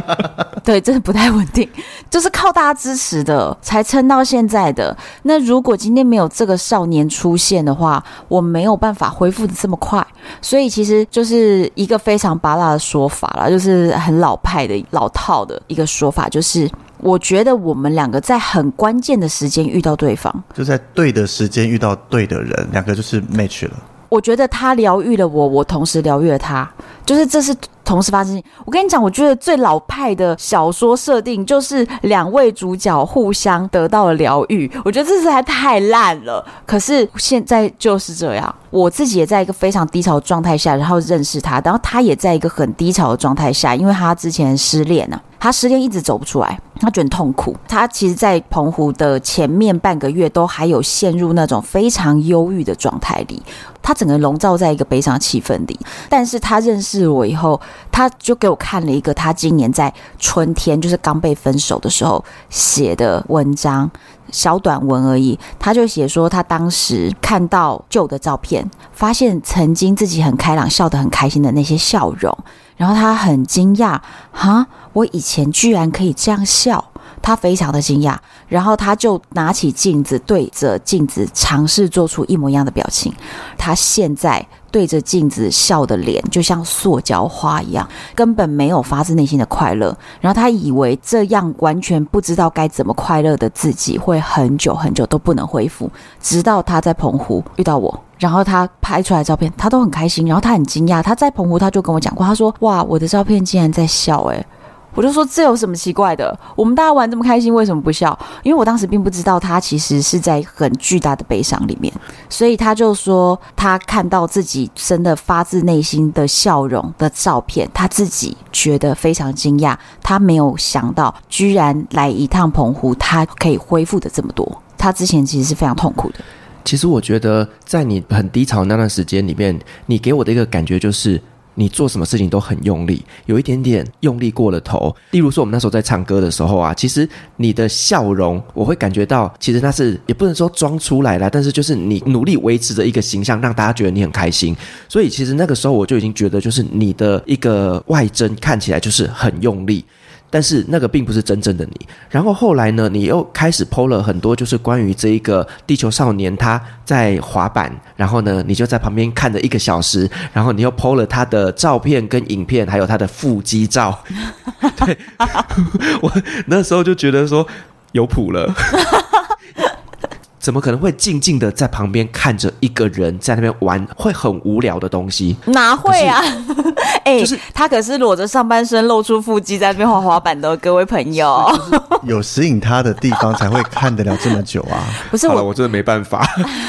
[SPEAKER 2] 对，真的不太稳定，就是靠大家支持。的，才撑到现在的。那如果今天没有这个少年出现的话，我没有办法恢复的这么快。所以其实就是一个非常芭乐的说法啦，就是很老派的老套的一个说法，就是我觉得我们两个在很关键的时间遇到对方，
[SPEAKER 1] 就在对的时间遇到对的人，两个就是 match 了。
[SPEAKER 2] 我觉得他疗愈了我，我同时疗愈了他，就是这是。同时发生，我跟你讲，我觉得最老派的小说设定就是两位主角互相得到了疗愈。我觉得这实在太烂了，可是现在就是这样。我自己也在一个非常低潮的状态下，然后认识他，然后他也在一个很低潮的状态下，因为他之前失恋呢、他失恋一直走不出来，他觉得痛苦。他其实，在澎湖的前面半个月都还有陷入那种非常忧郁的状态里，他整个笼罩在一个悲伤气氛里。但是他认识我以后。他就给我看了一个他今年在春天，就是刚被分手的时候写的文章，小短文而已。他就写说，他当时看到旧的照片，发现曾经自己很开朗、笑得很开心的那些笑容，然后他很惊讶，哈，我以前居然可以这样笑。他非常的惊讶，然后他就拿起镜子，对着镜子尝试做出一模一样的表情。他现在对着镜子笑的脸就像塑胶花一样，根本没有发自内心的快乐。然后他以为这样完全不知道该怎么快乐的自己会很久很久都不能恢复，直到他在澎湖遇到我，然后他拍出来的照片，他都很开心。然后他很惊讶，他在澎湖他就跟我讲过，他说：“哇，我的照片竟然在笑！”诶。我就说，这有什么奇怪的？我们大家玩这么开心，为什么不笑？因为我当时并不知道他其实是在很巨大的悲伤里面，所以他就说他看到自己真的发自内心的笑容的照片，他自己觉得非常惊讶，他没有想到居然来一趟澎湖，他可以恢复的这么多。他之前其实是非常痛苦的。
[SPEAKER 3] 其实我觉得在你很低潮那段时间里面，你给我的一个感觉就是。你做什么事情都很用力，有一点点用力过了头。例如说，我们那时候在唱歌的时候啊，其实你的笑容，我会感觉到，其实那是也不能说装出来了，但是就是你努力维持着一个形象，让大家觉得你很开心。所以其实那个时候我就已经觉得，就是你的一个外征看起来就是很用力。但是那个并不是真正的你。然后后来呢，你又开始 PO 了很多，就是关于这一个地球少年他在滑板。然后呢，你就在旁边看了一个小时。然后你又 PO 了他的照片跟影片，还有他的腹肌照。对，我那时候就觉得说有谱了。怎么可能会静静的在旁边看着一个人在那边玩会很无聊的东西？
[SPEAKER 2] 哪会啊？哎，就是他可是裸着上半身露出腹肌在那边滑滑板的，各位朋友。
[SPEAKER 1] 有吸引他的地方才会看得了这么久啊！
[SPEAKER 2] 不是我，
[SPEAKER 3] 我真的没办法。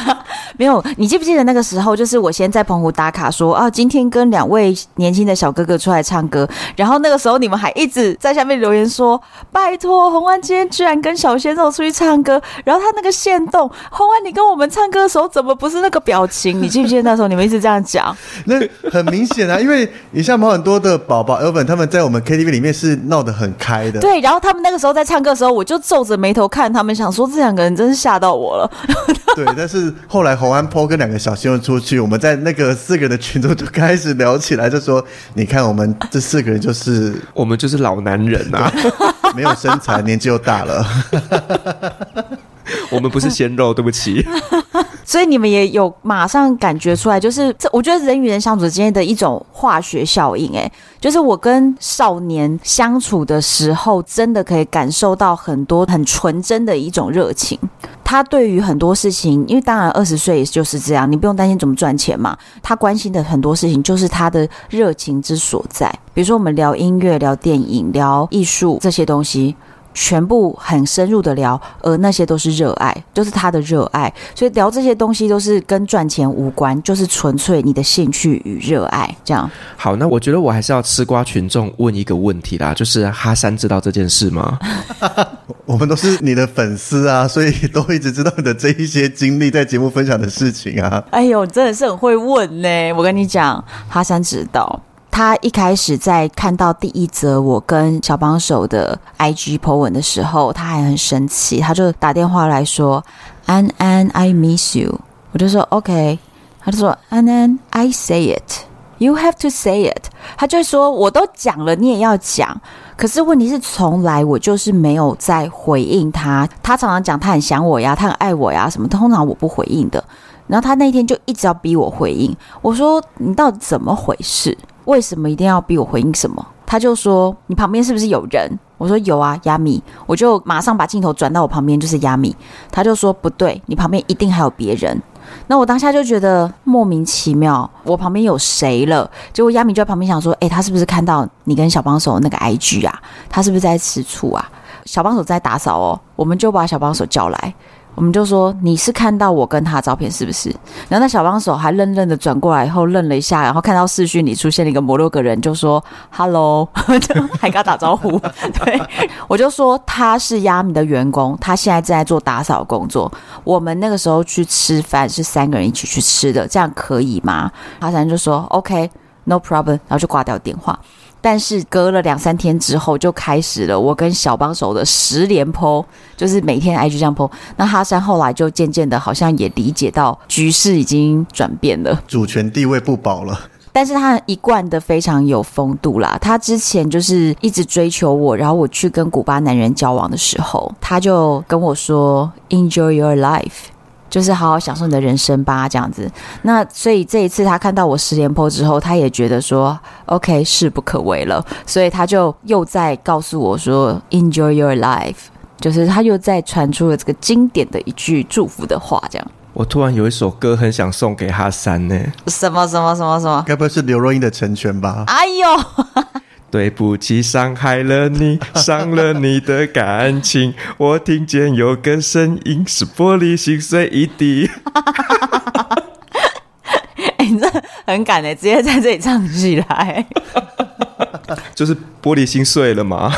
[SPEAKER 2] 没有，你记不记得那个时候？就是我先在澎湖打卡说，啊，今天跟两位年轻的小哥哥出来唱歌。然后那个时候你们还一直在下面留言说，拜托红安今天居然跟小鲜肉出去唱歌。然后他那个线动，洪安你跟我们唱歌的时候怎么不是那个表情？你记不记得那时候你们一直这样讲？
[SPEAKER 1] 那很明显啊，因为你像毛很多的宝宝 Elvin 他们在我们 KTV 里面是闹得很开的。
[SPEAKER 2] 对，然后他们那个时候在唱歌的时候，我就皱着眉头看他们，想说这两个人真是吓到我了。
[SPEAKER 1] 对，但是后来洪。安 po 跟两个小鲜肉出去，我们在那个四个人的群中就开始聊起来，就说：“你看，我们这四个人就是
[SPEAKER 3] 我们就是老男人啊，
[SPEAKER 1] 没有身材，年纪又大了。
[SPEAKER 3] 我们不是鲜肉，对不起。
[SPEAKER 2] 所以你们也有马上感觉出来，就是这，我觉得人与人相处之间的一种化学效应。哎，就是我跟少年相处的时候，真的可以感受到很多很纯真的一种热情。”他对于很多事情，因为当然二十岁也就是这样，你不用担心怎么赚钱嘛。他关心的很多事情，就是他的热情之所在。比如说，我们聊音乐、聊电影、聊艺术这些东西。全部很深入的聊，而那些都是热爱，就是他的热爱，所以聊这些东西都是跟赚钱无关，就是纯粹你的兴趣与热爱这样。
[SPEAKER 3] 好，那我觉得我还是要吃瓜群众问一个问题啦，就是哈山知道这件事吗？
[SPEAKER 1] 我们都是你的粉丝啊，所以都一直知道你的这一些经历，在节目分享的事情啊。
[SPEAKER 2] 哎呦，真的是很会问呢，我跟你讲，哈山知道。他一开始在看到第一则我跟小帮手的 IG po 文的时候，他还很生气，他就打电话来说：“安安，I miss you。”我就说：“OK。”他就说：“安安，I say it. You have to say it。”他就说：“我都讲了，你也要讲。”可是问题是，从来我就是没有在回应他。他常常讲他很想我呀，他很爱我呀，什么通常我不回应的。然后他那天就一直要逼我回应。我说：“你到底怎么回事？”为什么一定要逼我回应什么？他就说：“你旁边是不是有人？”我说：“有啊，亚米。”我就马上把镜头转到我旁边，就是亚米。他就说：“不对，你旁边一定还有别人。”那我当下就觉得莫名其妙，我旁边有谁了？结果亚米就在旁边想说：“诶，他是不是看到你跟小帮手那个 IG 啊？他是不是在吃醋啊？”小帮手在打扫哦，我们就把小帮手叫来。我们就说，你是看到我跟他的照片是不是？然后那小帮手还愣愣的转过来以后愣了一下，然后看到视讯里出现了一个摩洛哥人，就说 “hello”，就还跟他打招呼。对，我就说他是亚米的员工，他现在正在做打扫工作。我们那个时候去吃饭是三个人一起去吃的，这样可以吗？阿三就说 “OK，no problem”，然后就挂掉电话。但是隔了两三天之后，就开始了我跟小帮手的十连 po，就是每天 IG 这样 po。那哈山后来就渐渐的，好像也理解到局势已经转变了，
[SPEAKER 1] 主权地位不保了。
[SPEAKER 2] 但是他一贯的非常有风度啦。他之前就是一直追求我，然后我去跟古巴男人交往的时候，他就跟我说：“Enjoy your life。”就是好好享受你的人生吧，这样子。那所以这一次他看到我十连 po 之后，他也觉得说，OK，势不可为了，所以他就又在告诉我说，Enjoy your life，就是他又在传出了这个经典的一句祝福的话，这样。
[SPEAKER 3] 我突然有一首歌很想送给哈三呢，
[SPEAKER 2] 什么什么什么什么？
[SPEAKER 1] 该不会是刘若英的成全吧？
[SPEAKER 2] 哎呦！
[SPEAKER 3] 对不起，伤害了你，伤了你的感情。我听见有个声音，是玻璃心碎一地。
[SPEAKER 2] 哎、欸，你这很敢哎，直接在这里唱起来。
[SPEAKER 3] 就是玻璃心碎了吗？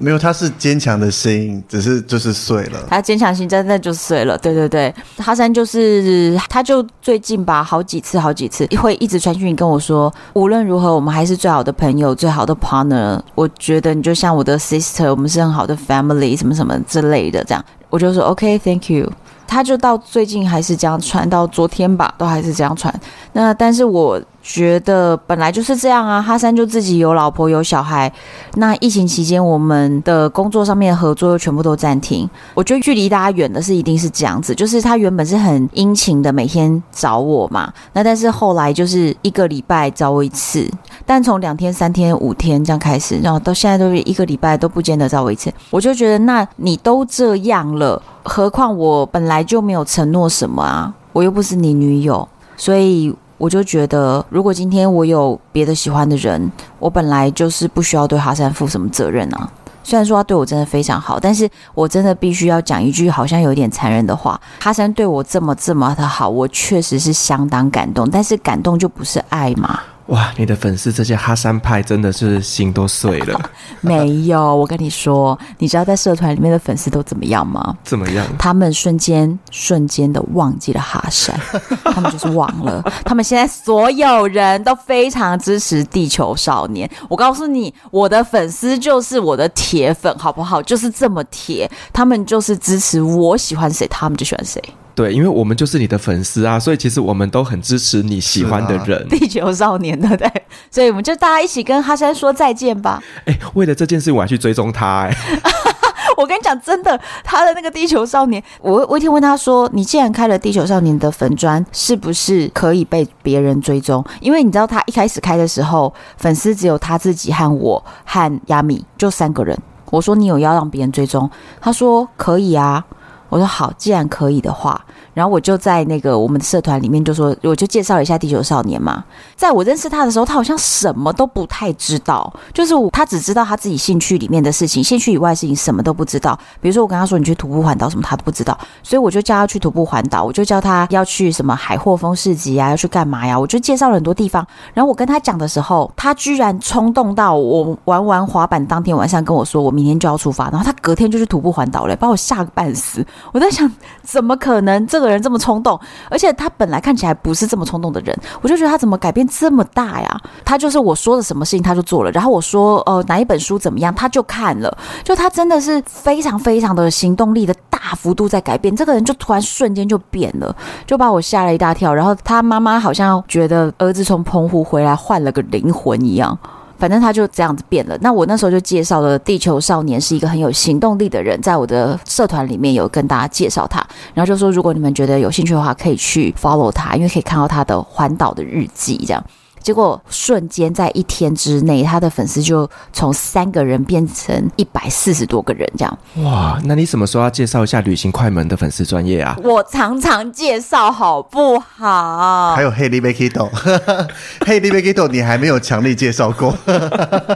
[SPEAKER 1] 没有，他是坚强的心，只是就是碎了。
[SPEAKER 2] 他坚强心真的就碎了。对对对，哈山就是，他就最近吧，好几次好几次会一直传讯跟我说，无论如何，我们还是最好的朋友，最好的 partner。我觉得你就像我的 sister，我们是很好的 family，什么什么之类的。这样，我就说 OK，thank you。他就到最近还是这样传，到昨天吧，都还是这样传。那但是我觉得本来就是这样啊。哈山就自己有老婆有小孩，那疫情期间我们的工作上面的合作又全部都暂停。我觉得距离大家远的是一定是这样子，就是他原本是很殷勤的每天找我嘛，那但是后来就是一个礼拜找我一次，但从两天、三天、五天这样开始，然后到现在都是一个礼拜都不见得找我一次，我就觉得那你都这样了。何况我本来就没有承诺什么啊，我又不是你女友，所以我就觉得，如果今天我有别的喜欢的人，我本来就是不需要对哈山负什么责任啊。虽然说他对我真的非常好，但是我真的必须要讲一句好像有点残忍的话：哈山对我这么这么的好，我确实是相当感动，但是感动就不是爱嘛。
[SPEAKER 3] 哇，你的粉丝这些哈山派真的是心都碎了。
[SPEAKER 2] 没有，我跟你说，你知道在社团里面的粉丝都怎么样吗？
[SPEAKER 3] 怎么样？
[SPEAKER 2] 他们瞬间瞬间的忘记了哈山，他们就是忘了。他们现在所有人都非常支持地球少年。我告诉你，我的粉丝就是我的铁粉，好不好？就是这么铁，他们就是支持我喜欢谁，他们就喜欢谁。
[SPEAKER 3] 对，因为我们就是你的粉丝啊，所以其实我们都很支持你喜欢的人。
[SPEAKER 2] 地球少年的，对，所以我们就大家一起跟哈山说再见吧。
[SPEAKER 3] 哎，为了这件事，我还去追踪他。哎，
[SPEAKER 2] 我跟你讲，真的，他的那个地球少年，我我一天问他说：“你既然开了地球少年的粉砖，是不是可以被别人追踪？”因为你知道，他一开始开的时候，粉丝只有他自己和我和亚米就三个人。我说：“你有要让别人追踪？”他说：“可以啊。”我说好，既然可以的话，然后我就在那个我们的社团里面就说，我就介绍了一下地球少年嘛。在我认识他的时候，他好像什么都不太知道，就是他只知道他自己兴趣里面的事情，兴趣以外的事情什么都不知道。比如说我跟他说你去徒步环岛什么，他都不知道，所以我就叫他去徒步环岛，我就叫他要去什么海货风市集啊，要去干嘛呀？我就介绍了很多地方。然后我跟他讲的时候，他居然冲动到我玩完滑板当天晚上跟我说，我明天就要出发，然后他隔天就去徒步环岛了，把我吓个半死。我在想，怎么可能这个人这么冲动？而且他本来看起来不是这么冲动的人，我就觉得他怎么改变这么大呀？他就是我说的什么事情他就做了，然后我说呃哪一本书怎么样他就看了，就他真的是非常非常的行动力的大幅度在改变，这个人就突然瞬间就变了，就把我吓了一大跳。然后他妈妈好像觉得儿子从澎湖回来换了个灵魂一样。反正他就这样子变了。那我那时候就介绍了地球少年是一个很有行动力的人，在我的社团里面有跟大家介绍他，然后就说如果你们觉得有兴趣的话，可以去 follow 他，因为可以看到他的环岛的日记这样。结果瞬间在一天之内，他的粉丝就从三个人变成一百四十多个人，这样。
[SPEAKER 3] 哇，那你什么时候要介绍一下旅行快门的粉丝专业啊？
[SPEAKER 2] 我常常介绍，好不好？
[SPEAKER 1] 还有 Hey Libekito，Hey Libekito，你还没有强力介绍过。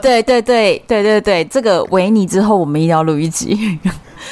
[SPEAKER 2] 对对对对对对，这个维尼之后我们一定要录一集。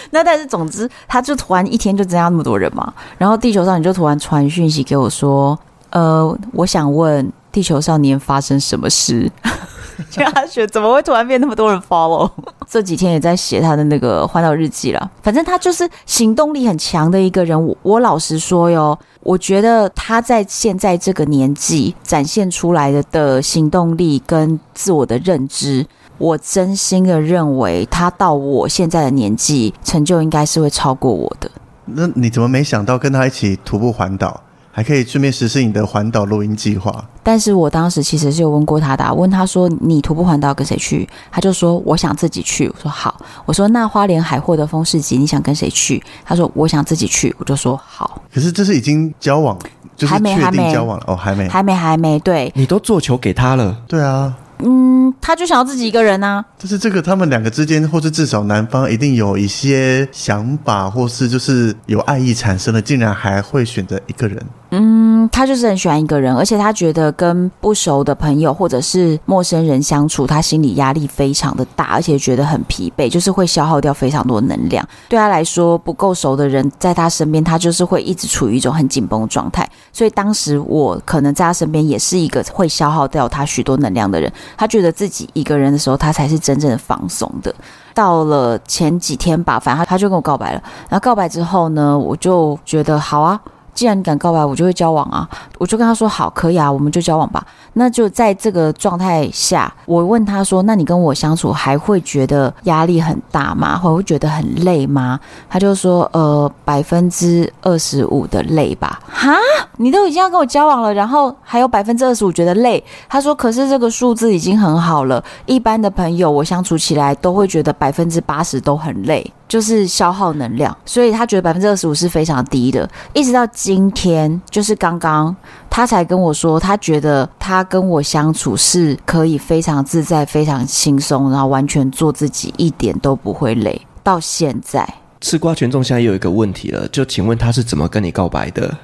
[SPEAKER 2] 那但是总之，他就突然一天就增加那么多人嘛，然后地球上你就突然传讯息给我说，呃，我想问。地球少年发生什么事？就他学怎么会突然变那么多人 follow？这几天也在写他的那个环岛日记了。反正他就是行动力很强的一个人。我我老实说哟，我觉得他在现在这个年纪展现出来的的行动力跟自我的认知，我真心的认为他到我现在的年纪，成就应该是会超过我的。
[SPEAKER 1] 那你怎么没想到跟他一起徒步环岛？还可以顺便实施你的环岛录音计划。
[SPEAKER 2] 但是我当时其实是有问过他的，问他说：“你徒步环岛跟谁去？”他就说：“我想自己去。”我说：“好。”我说：“那花莲海货的风市集你想跟谁去？”他说：“我想自己去。”我就说：“好。”
[SPEAKER 1] 可是这是已经交往，就是确定交往了哦，还没，
[SPEAKER 2] 还没，还没。对，
[SPEAKER 3] 你都做球给他了。
[SPEAKER 1] 对啊。
[SPEAKER 2] 嗯，他就想要自己一个人啊。
[SPEAKER 1] 就是这个，他们两个之间，或是至少男方一定有一些想法，或是就是有爱意产生了，竟然还会选择一个人。
[SPEAKER 2] 嗯，他就是很喜欢一个人，而且他觉得跟不熟的朋友或者是陌生人相处，他心理压力非常的大，而且觉得很疲惫，就是会消耗掉非常多能量。对他来说，不够熟的人在他身边，他就是会一直处于一种很紧绷状态。所以当时我可能在他身边也是一个会消耗掉他许多能量的人。他觉得自己一个人的时候，他才是真正的放松的。到了前几天吧，反正他就跟我告白了。然后告白之后呢，我就觉得好啊。既然你敢告白，我就会交往啊！我就跟他说好，可以啊，我们就交往吧。那就在这个状态下，我问他说：“那你跟我相处还会觉得压力很大吗？会不会觉得很累吗？”他就说：“呃，百分之二十五的累吧。”哈，你都已经要跟我交往了，然后还有百分之二十五觉得累。他说：“可是这个数字已经很好了，一般的朋友我相处起来都会觉得百分之八十都很累。”就是消耗能量，所以他觉得百分之二十五是非常低的。一直到今天，就是刚刚他才跟我说，他觉得他跟我相处是可以非常自在、非常轻松，然后完全做自己，一点都不会累。到现在，
[SPEAKER 3] 吃瓜群众现在又有一个问题了，就请问他是怎么跟你告白的？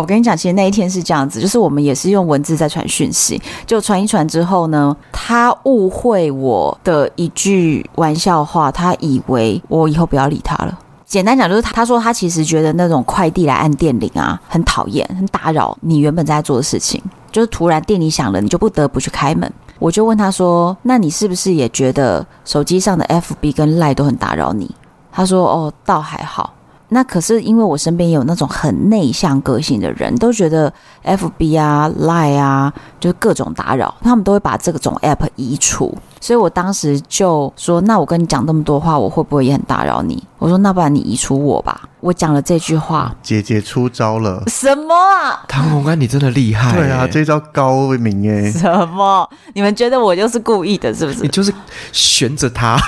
[SPEAKER 2] 我跟你讲，其实那一天是这样子，就是我们也是用文字在传讯息，就传一传之后呢，他误会我的一句玩笑话，他以为我以后不要理他了。简单讲就是，他他说他其实觉得那种快递来按电铃啊，很讨厌，很打扰你原本在做的事情，就是突然电铃响了，你就不得不去开门。我就问他说，那你是不是也觉得手机上的 FB 跟 Line 都很打扰你？他说，哦，倒还好。那可是因为我身边有那种很内向个性的人，都觉得 FB 啊、Line 啊，就是各种打扰，他们都会把这种 App 移除。所以我当时就说：“那我跟你讲那么多话，我会不会也很打扰你？”我说：“那不然你移除我吧。”我讲了这句话，
[SPEAKER 1] 姐姐出招了。
[SPEAKER 2] 什么啊？
[SPEAKER 3] 唐红安，你真的厉害。
[SPEAKER 1] 对啊，这招高明耶。
[SPEAKER 2] 什么？你们觉得我就是故意的，是不是？
[SPEAKER 3] 你就是悬着他。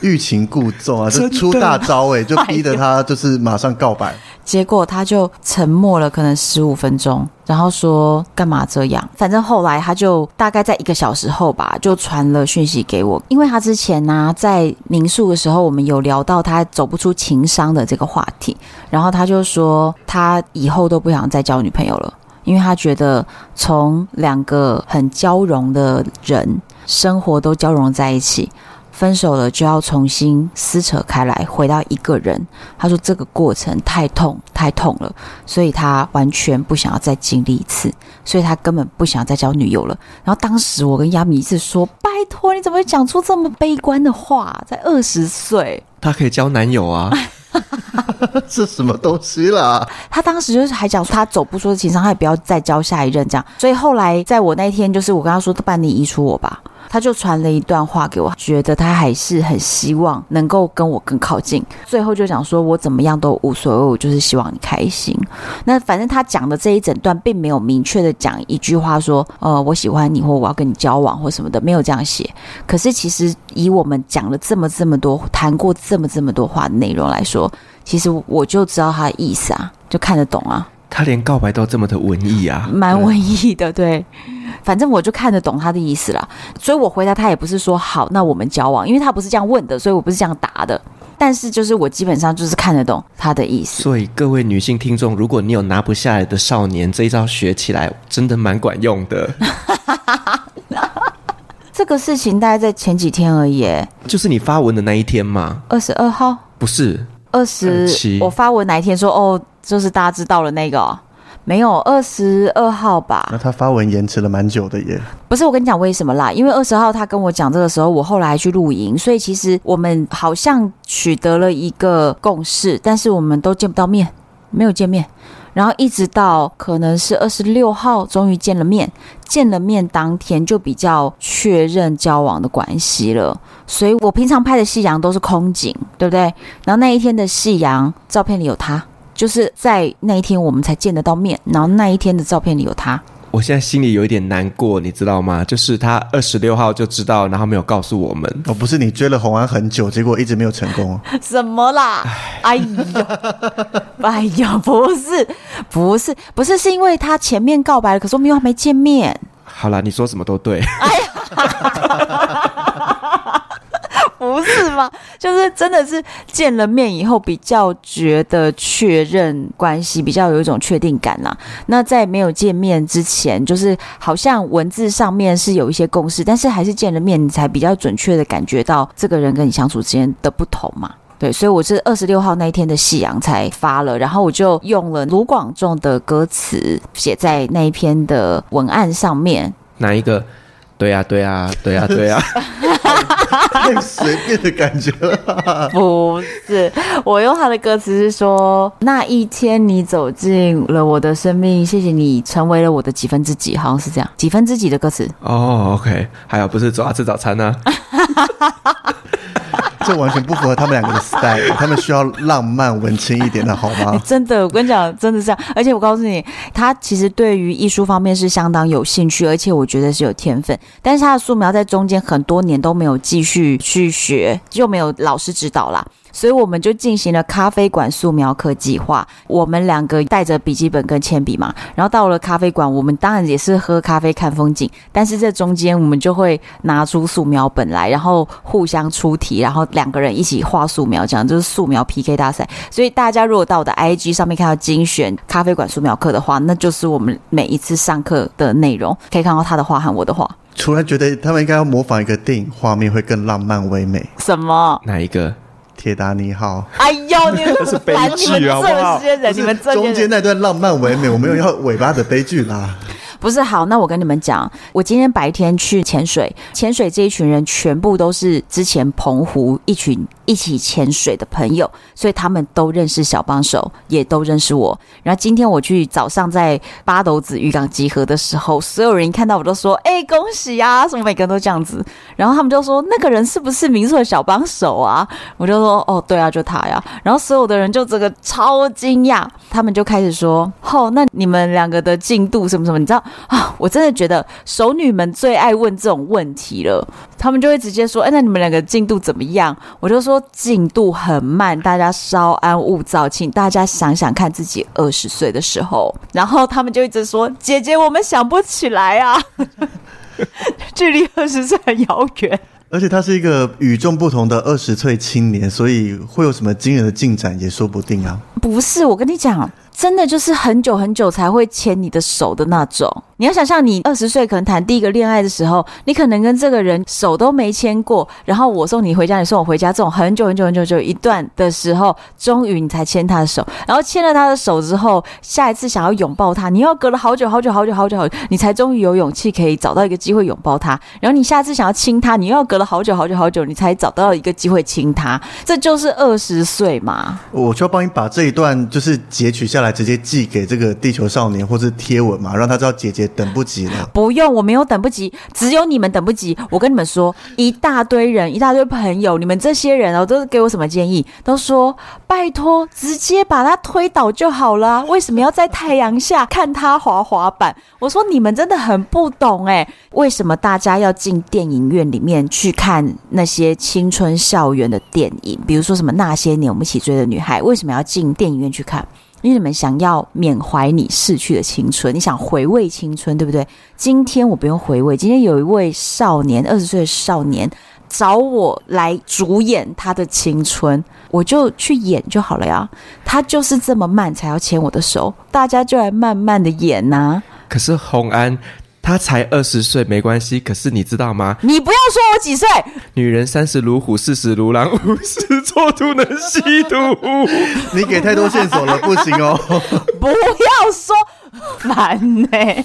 [SPEAKER 1] 欲擒故纵啊，就出大招哎、欸，就逼得他就是马上告白。
[SPEAKER 2] 结果他就沉默了，可能十五分钟，然后说干嘛这样？反正后来他就大概在一个小时后吧，就传了讯息给我。因为他之前呢、啊，在民宿的时候，我们有聊到他走不出情商的这个话题，然后他就说他以后都不想再交女朋友了，因为他觉得从两个很交融的人生活都交融在一起。分手了就要重新撕扯开来，回到一个人。他说这个过程太痛太痛了，所以他完全不想要再经历一次，所以他根本不想再交女友了。然后当时我跟亚米一直说：“拜托，你怎么会讲出这么悲观的话？在二十岁，
[SPEAKER 3] 他可以交男友啊？
[SPEAKER 1] 是什么东西啦？”
[SPEAKER 2] 他当时就是还讲说他走不出的情伤，他也不要再交下一任这样。所以后来在我那天，就是我跟他说：“不然你移除我吧。”他就传了一段话给我，觉得他还是很希望能够跟我更靠近。最后就讲说，我怎么样都无所谓，我就是希望你开心。那反正他讲的这一整段，并没有明确的讲一句话说，呃，我喜欢你，或我要跟你交往，或什么的，没有这样写。可是其实以我们讲了这么这么多，谈过这么这么多话的内容来说，其实我就知道他的意思啊，就看得懂啊。
[SPEAKER 3] 他连告白都这么的文艺啊，
[SPEAKER 2] 蛮文艺的，对。反正我就看得懂他的意思啦，所以我回答他也不是说好，那我们交往，因为他不是这样问的，所以我不是这样答的。但是就是我基本上就是看得懂他的意思。
[SPEAKER 3] 所以各位女性听众，如果你有拿不下来的少年，这一招学起来真的蛮管用的。
[SPEAKER 2] 这个事情大概在前几天而已，
[SPEAKER 3] 就是你发文的那一天吗？
[SPEAKER 2] 二十二号？
[SPEAKER 3] 不是，
[SPEAKER 2] 二十七。我发文哪一天说哦？就是大家知道了那个，没有二十二号吧？
[SPEAKER 1] 那他发文延迟了蛮久的耶。
[SPEAKER 2] 不是，我跟你讲为什么啦？因为二十号他跟我讲这个时候，我后来去露营，所以其实我们好像取得了一个共识，但是我们都见不到面，没有见面。然后一直到可能是二十六号，终于见了面。见了面当天就比较确认交往的关系了。所以我平常拍的夕阳都是空景，对不对？然后那一天的夕阳照片里有他。就是在那一天我们才见得到面，然后那一天的照片里有他。
[SPEAKER 3] 我现在心里有一点难过，你知道吗？就是他二十六号就知道，然后没有告诉我们。
[SPEAKER 1] 哦，不是你追了红安很久，结果一直没有成功。
[SPEAKER 2] 什么啦？哎呦，哎呦，不是，不是，不是，是因为他前面告白了，可是我们又还没见面。
[SPEAKER 3] 好啦，你说什么都对。哎呀。
[SPEAKER 2] 是吗？就是真的是见了面以后比较觉得确认关系，比较有一种确定感啦。那在没有见面之前，就是好像文字上面是有一些共识，但是还是见了面才比较准确的感觉到这个人跟你相处之间的不同嘛。对，所以我是二十六号那一天的夕阳才发了，然后我就用了卢广仲的歌词写在那一篇的文案上面。
[SPEAKER 3] 哪一个？对呀、啊，对呀、啊，对呀、啊，对呀、
[SPEAKER 1] 啊，太随便的感觉了。
[SPEAKER 2] 不是，我用他的歌词是说，那一天你走进了我的生命，谢谢你成为了我的几分之几，好像是这样，几分之几的歌词。
[SPEAKER 3] 哦、oh,，OK，还有不是走啊吃早餐呢、啊？
[SPEAKER 1] 这完全不符合他们两个的 style，他们需要浪漫文青一点的好吗？
[SPEAKER 2] 欸、真的，我跟你讲，真的是这样。而且我告诉你，他其实对于艺术方面是相当有兴趣，而且我觉得是有天分。但是他的素描在中间很多年都没有继续去学，就没有老师指导啦。所以我们就进行了咖啡馆素描课计划。我们两个带着笔记本跟铅笔嘛，然后到了咖啡馆，我们当然也是喝咖啡看风景。但是这中间我们就会拿出素描本来，然后互相出题，然后两个人一起画素描，这样就是素描 PK 大赛。所以大家如果到我的 IG 上面看到精选咖啡馆素描课的话，那就是我们每一次上课的内容，可以看到他的画和我的画。
[SPEAKER 1] 突然觉得他们应该要模仿一个电影画面，会更浪漫唯美。
[SPEAKER 2] 什么？
[SPEAKER 3] 哪一个？
[SPEAKER 1] 铁达尼号，
[SPEAKER 2] 哎呦，你们是悲剧啊！这些人，你们
[SPEAKER 1] 中间那段浪漫唯美，我没有要尾巴的悲剧啦。
[SPEAKER 2] 不是好，那我跟你们讲，我今天白天去潜水，潜水这一群人全部都是之前澎湖一群一起潜水的朋友，所以他们都认识小帮手，也都认识我。然后今天我去早上在八斗子渔港集合的时候，所有人一看到我都说：“哎、恭喜呀、啊！”什么每个人都这样子。然后他们就说：“那个人是不是民宿的小帮手啊？”我就说：“哦，对啊，就他呀。”然后所有的人就这个超惊讶，他们就开始说：“哦，那你们两个的进度什么什么？你知道？”啊，我真的觉得熟女们最爱问这种问题了。他们就会直接说：“哎，那你们两个进度怎么样？”我就说：“进度很慢，大家稍安勿躁，请大家想想看自己二十岁的时候。”然后他们就一直说：“姐姐，我们想不起来啊，距离二十岁很遥远。”
[SPEAKER 1] 而且他是一个与众不同的二十岁青年，所以会有什么惊人的进展也说不定啊。
[SPEAKER 2] 不是，我跟你讲。真的就是很久很久才会牵你的手的那种。你要想象，你二十岁可能谈第一个恋爱的时候，你可能跟这个人手都没牵过，然后我送你回家，你送我回家，这种很久很久很久就一段的时候，终于你才牵他的手。然后牵了他的手之后，下一次想要拥抱他，你又要隔了好久好久好久好久好久，你才终于有勇气可以找到一个机会拥抱他。然后你下次想要亲他，你又要隔了好久好久好久，你才找到一个机会亲他。这就是二十岁嘛。
[SPEAKER 1] 我就要帮你把这一段就是截取下来。直接寄给这个地球少年或是贴文嘛，让他知道姐姐等不及了。
[SPEAKER 2] 不用，我没有等不及，只有你们等不及。我跟你们说，一大堆人，一大堆朋友，你们这些人哦，都是给我什么建议？都说拜托，直接把他推倒就好了。为什么要在太阳下看他滑滑板？我说你们真的很不懂哎，为什么大家要进电影院里面去看那些青春校园的电影？比如说什么那些年我们一起追的女孩，为什么要进电影院去看？因为你们想要缅怀你逝去的青春，你想回味青春，对不对？今天我不用回味，今天有一位少年，二十岁的少年找我来主演他的青春，我就去演就好了呀。他就是这么慢才要牵我的手，大家就来慢慢的演呐、
[SPEAKER 3] 可是洪安。他才二十岁，没关系。可是你知道吗？
[SPEAKER 2] 你不要说我几岁。
[SPEAKER 3] 女人三十如虎，四十如狼，五十做都能吸毒。
[SPEAKER 1] 你给太多线索了，不行哦。
[SPEAKER 2] 不要说，烦呢、欸，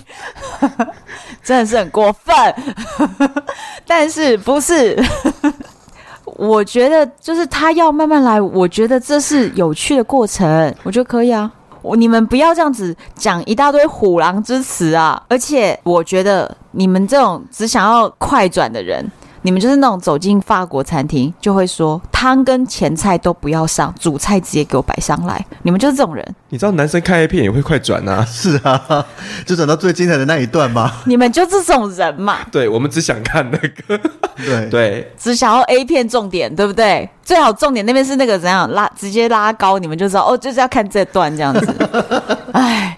[SPEAKER 2] 真的是很过分。但是不是？我觉得就是他要慢慢来，我觉得这是有趣的过程，我觉得可以啊。我你们不要这样子讲一大堆虎狼之词啊！而且我觉得你们这种只想要快转的人。你们就是那种走进法国餐厅就会说汤跟前菜都不要上，主菜直接给我摆上来。你们就是这种人。
[SPEAKER 3] 你知道男生看 A 片也会快转啊？
[SPEAKER 1] 是啊，就转到最精彩的那一段吗？
[SPEAKER 2] 你们就这种人嘛？
[SPEAKER 3] 对，我们只想看那个，
[SPEAKER 1] 对
[SPEAKER 3] 对，
[SPEAKER 2] 只想要 A 片重点，对不对？最好重点那边是那个怎样拉，直接拉高，你们就知道哦，就是要看这段这样子。哎，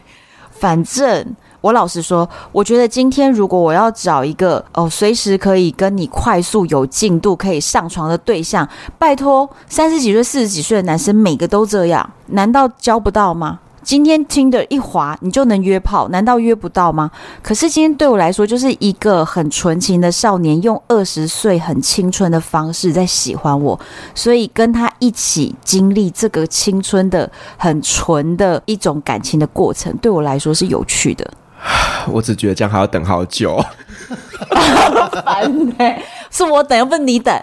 [SPEAKER 2] 反正。我老实说，我觉得今天如果我要找一个哦，随时可以跟你快速有进度可以上床的对象，拜托，三十几岁、四十几岁的男生每个都这样，难道交不到吗？今天听的一滑，你就能约炮，难道约不到吗？可是今天对我来说，就是一个很纯情的少年，用二十岁很青春的方式在喜欢我，所以跟他一起经历这个青春的很纯的一种感情的过程，对我来说是有趣的。
[SPEAKER 3] 我只觉得这样还要等好久，
[SPEAKER 2] 烦欸，是我等，又不是你等。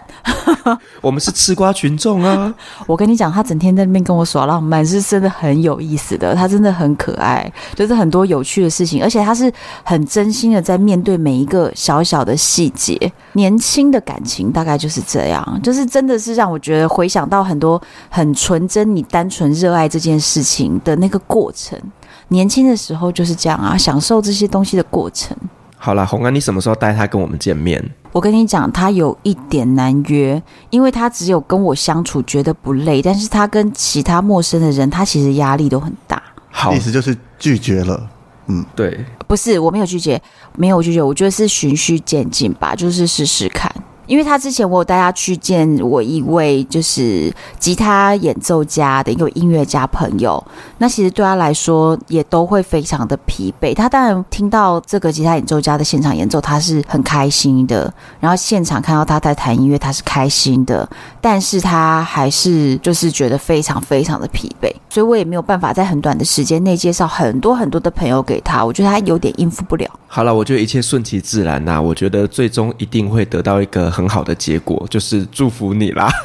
[SPEAKER 3] 我们是吃瓜群众啊！
[SPEAKER 2] 我跟你讲，他整天在那边跟我耍浪漫，是真的很有意思的。他真的很可爱，就是很多有趣的事情，而且他是很真心的在面对每一个小小的细节。年轻的感情大概就是这样，就是真的是让我觉得回想到很多很纯真、你单纯热爱这件事情的那个过程。年轻的时候就是这样啊，享受这些东西的过程。
[SPEAKER 3] 好啦，红安，你什么时候带他跟我们见面？
[SPEAKER 2] 我跟你讲，他有一点难约，因为他只有跟我相处觉得不累，但是他跟其他陌生的人，他其实压力都很大。
[SPEAKER 3] 好，
[SPEAKER 1] 意思就是拒绝了。嗯，
[SPEAKER 3] 对，
[SPEAKER 2] 不是，我没有拒绝，没有拒绝，我觉得是循序渐进吧，就是试试看。因为他之前我有带他去见我一位就是吉他演奏家的一个音乐家朋友，那其实对他来说也都会非常的疲惫。他当然听到这个吉他演奏家的现场演奏，他是很开心的；然后现场看到他在弹音乐，他是开心的。但是他还是就是觉得非常非常的疲惫，所以我也没有办法在很短的时间内介绍很多很多的朋友给他。我觉得他有点应付不了。
[SPEAKER 3] 好了，我觉得一切顺其自然呐。我觉得最终一定会得到一个很好的结果，就是祝福你啦。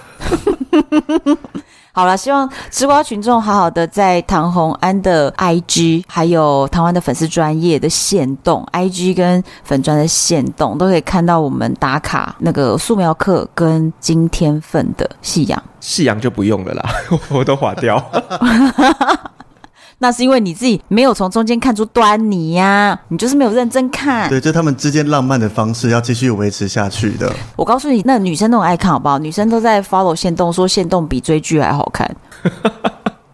[SPEAKER 2] 好了，希望吃瓜群众好好的在唐红安的 IG，还有台湾的粉丝专业的线动，IG 跟粉专的线动都可以看到我们打卡那个素描课跟今天份的夕阳。
[SPEAKER 3] 夕阳就不用了啦，我都划掉。
[SPEAKER 2] 那是因为你自己没有从中间看出端倪呀、啊，你就是没有认真看。
[SPEAKER 1] 对，就他们之间浪漫的方式要继续维持下去的。
[SPEAKER 2] 我告诉你，那女生都很爱看，好不好？女生都在 follow 线动，说线动比追剧还好看。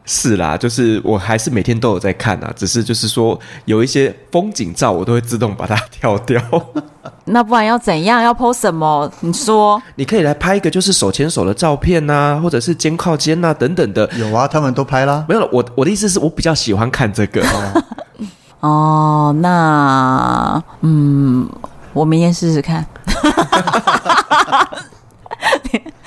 [SPEAKER 3] 是啦，就是我还是每天都有在看啊，只是就是说有一些风景照，我都会自动把它跳掉。
[SPEAKER 2] 那不然要怎样？要 po 什么？你说，
[SPEAKER 3] 你可以来拍一个就是手牵手的照片呐、啊，或者是肩靠肩呐、啊、等等的。
[SPEAKER 1] 有啊，他们都拍啦。
[SPEAKER 3] 没有了，我我的意思是我比较喜欢看这个。
[SPEAKER 2] 哦，那嗯，我明天试试看。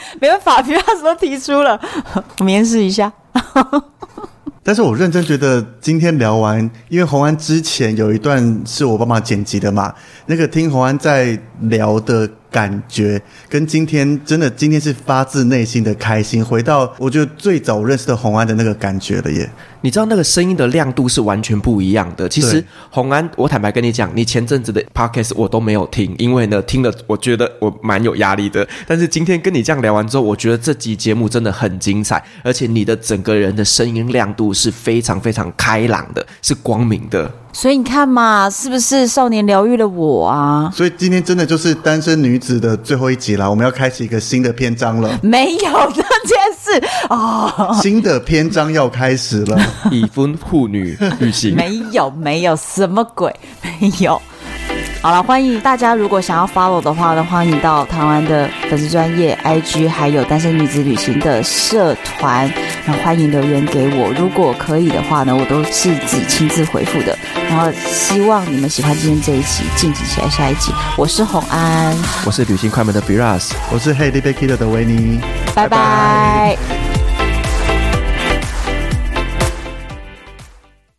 [SPEAKER 2] 没办法，皮老师都提出了，我面试一下。
[SPEAKER 1] 但是我认真觉得今天聊完，因为红安之前有一段是我帮忙剪辑的嘛，那个听红安在聊的感觉，跟今天真的今天是发自内心的开心，回到我觉得最早认识的红安的那个感觉了耶。
[SPEAKER 3] 你知道那个声音的亮度是完全不一样的。其实红安，我坦白跟你讲，你前阵子的 podcast 我都没有听，因为呢听了我觉得我蛮有压力的。但是今天跟你这样聊完之后，我觉得这集节目真的很精彩，而且你的整个人的声音亮度是非常非常开朗的，是光明的。
[SPEAKER 2] 所以你看嘛，是不是少年疗愈了我啊？
[SPEAKER 1] 所以今天真的就是单身女子的最后一集啦，我们要开启一个新的篇章了。
[SPEAKER 2] 没有这件事哦，
[SPEAKER 1] 新的篇章要开始了，
[SPEAKER 3] 已婚妇女旅行。
[SPEAKER 2] 没有，没有什么鬼，没有。好了，欢迎大家，如果想要 follow 的话呢，欢迎到台湾的粉丝专业 IG，还有单身女子旅行的社团，然后欢迎留言给我。如果可以的话呢，我都是自己亲自回复的。然后希望你们喜欢今天这一期，敬请期待下一集。我是红安，
[SPEAKER 3] 我是旅行快门的 Biras，
[SPEAKER 1] 我是 Hey Baby Kid 的维尼，
[SPEAKER 2] 拜拜。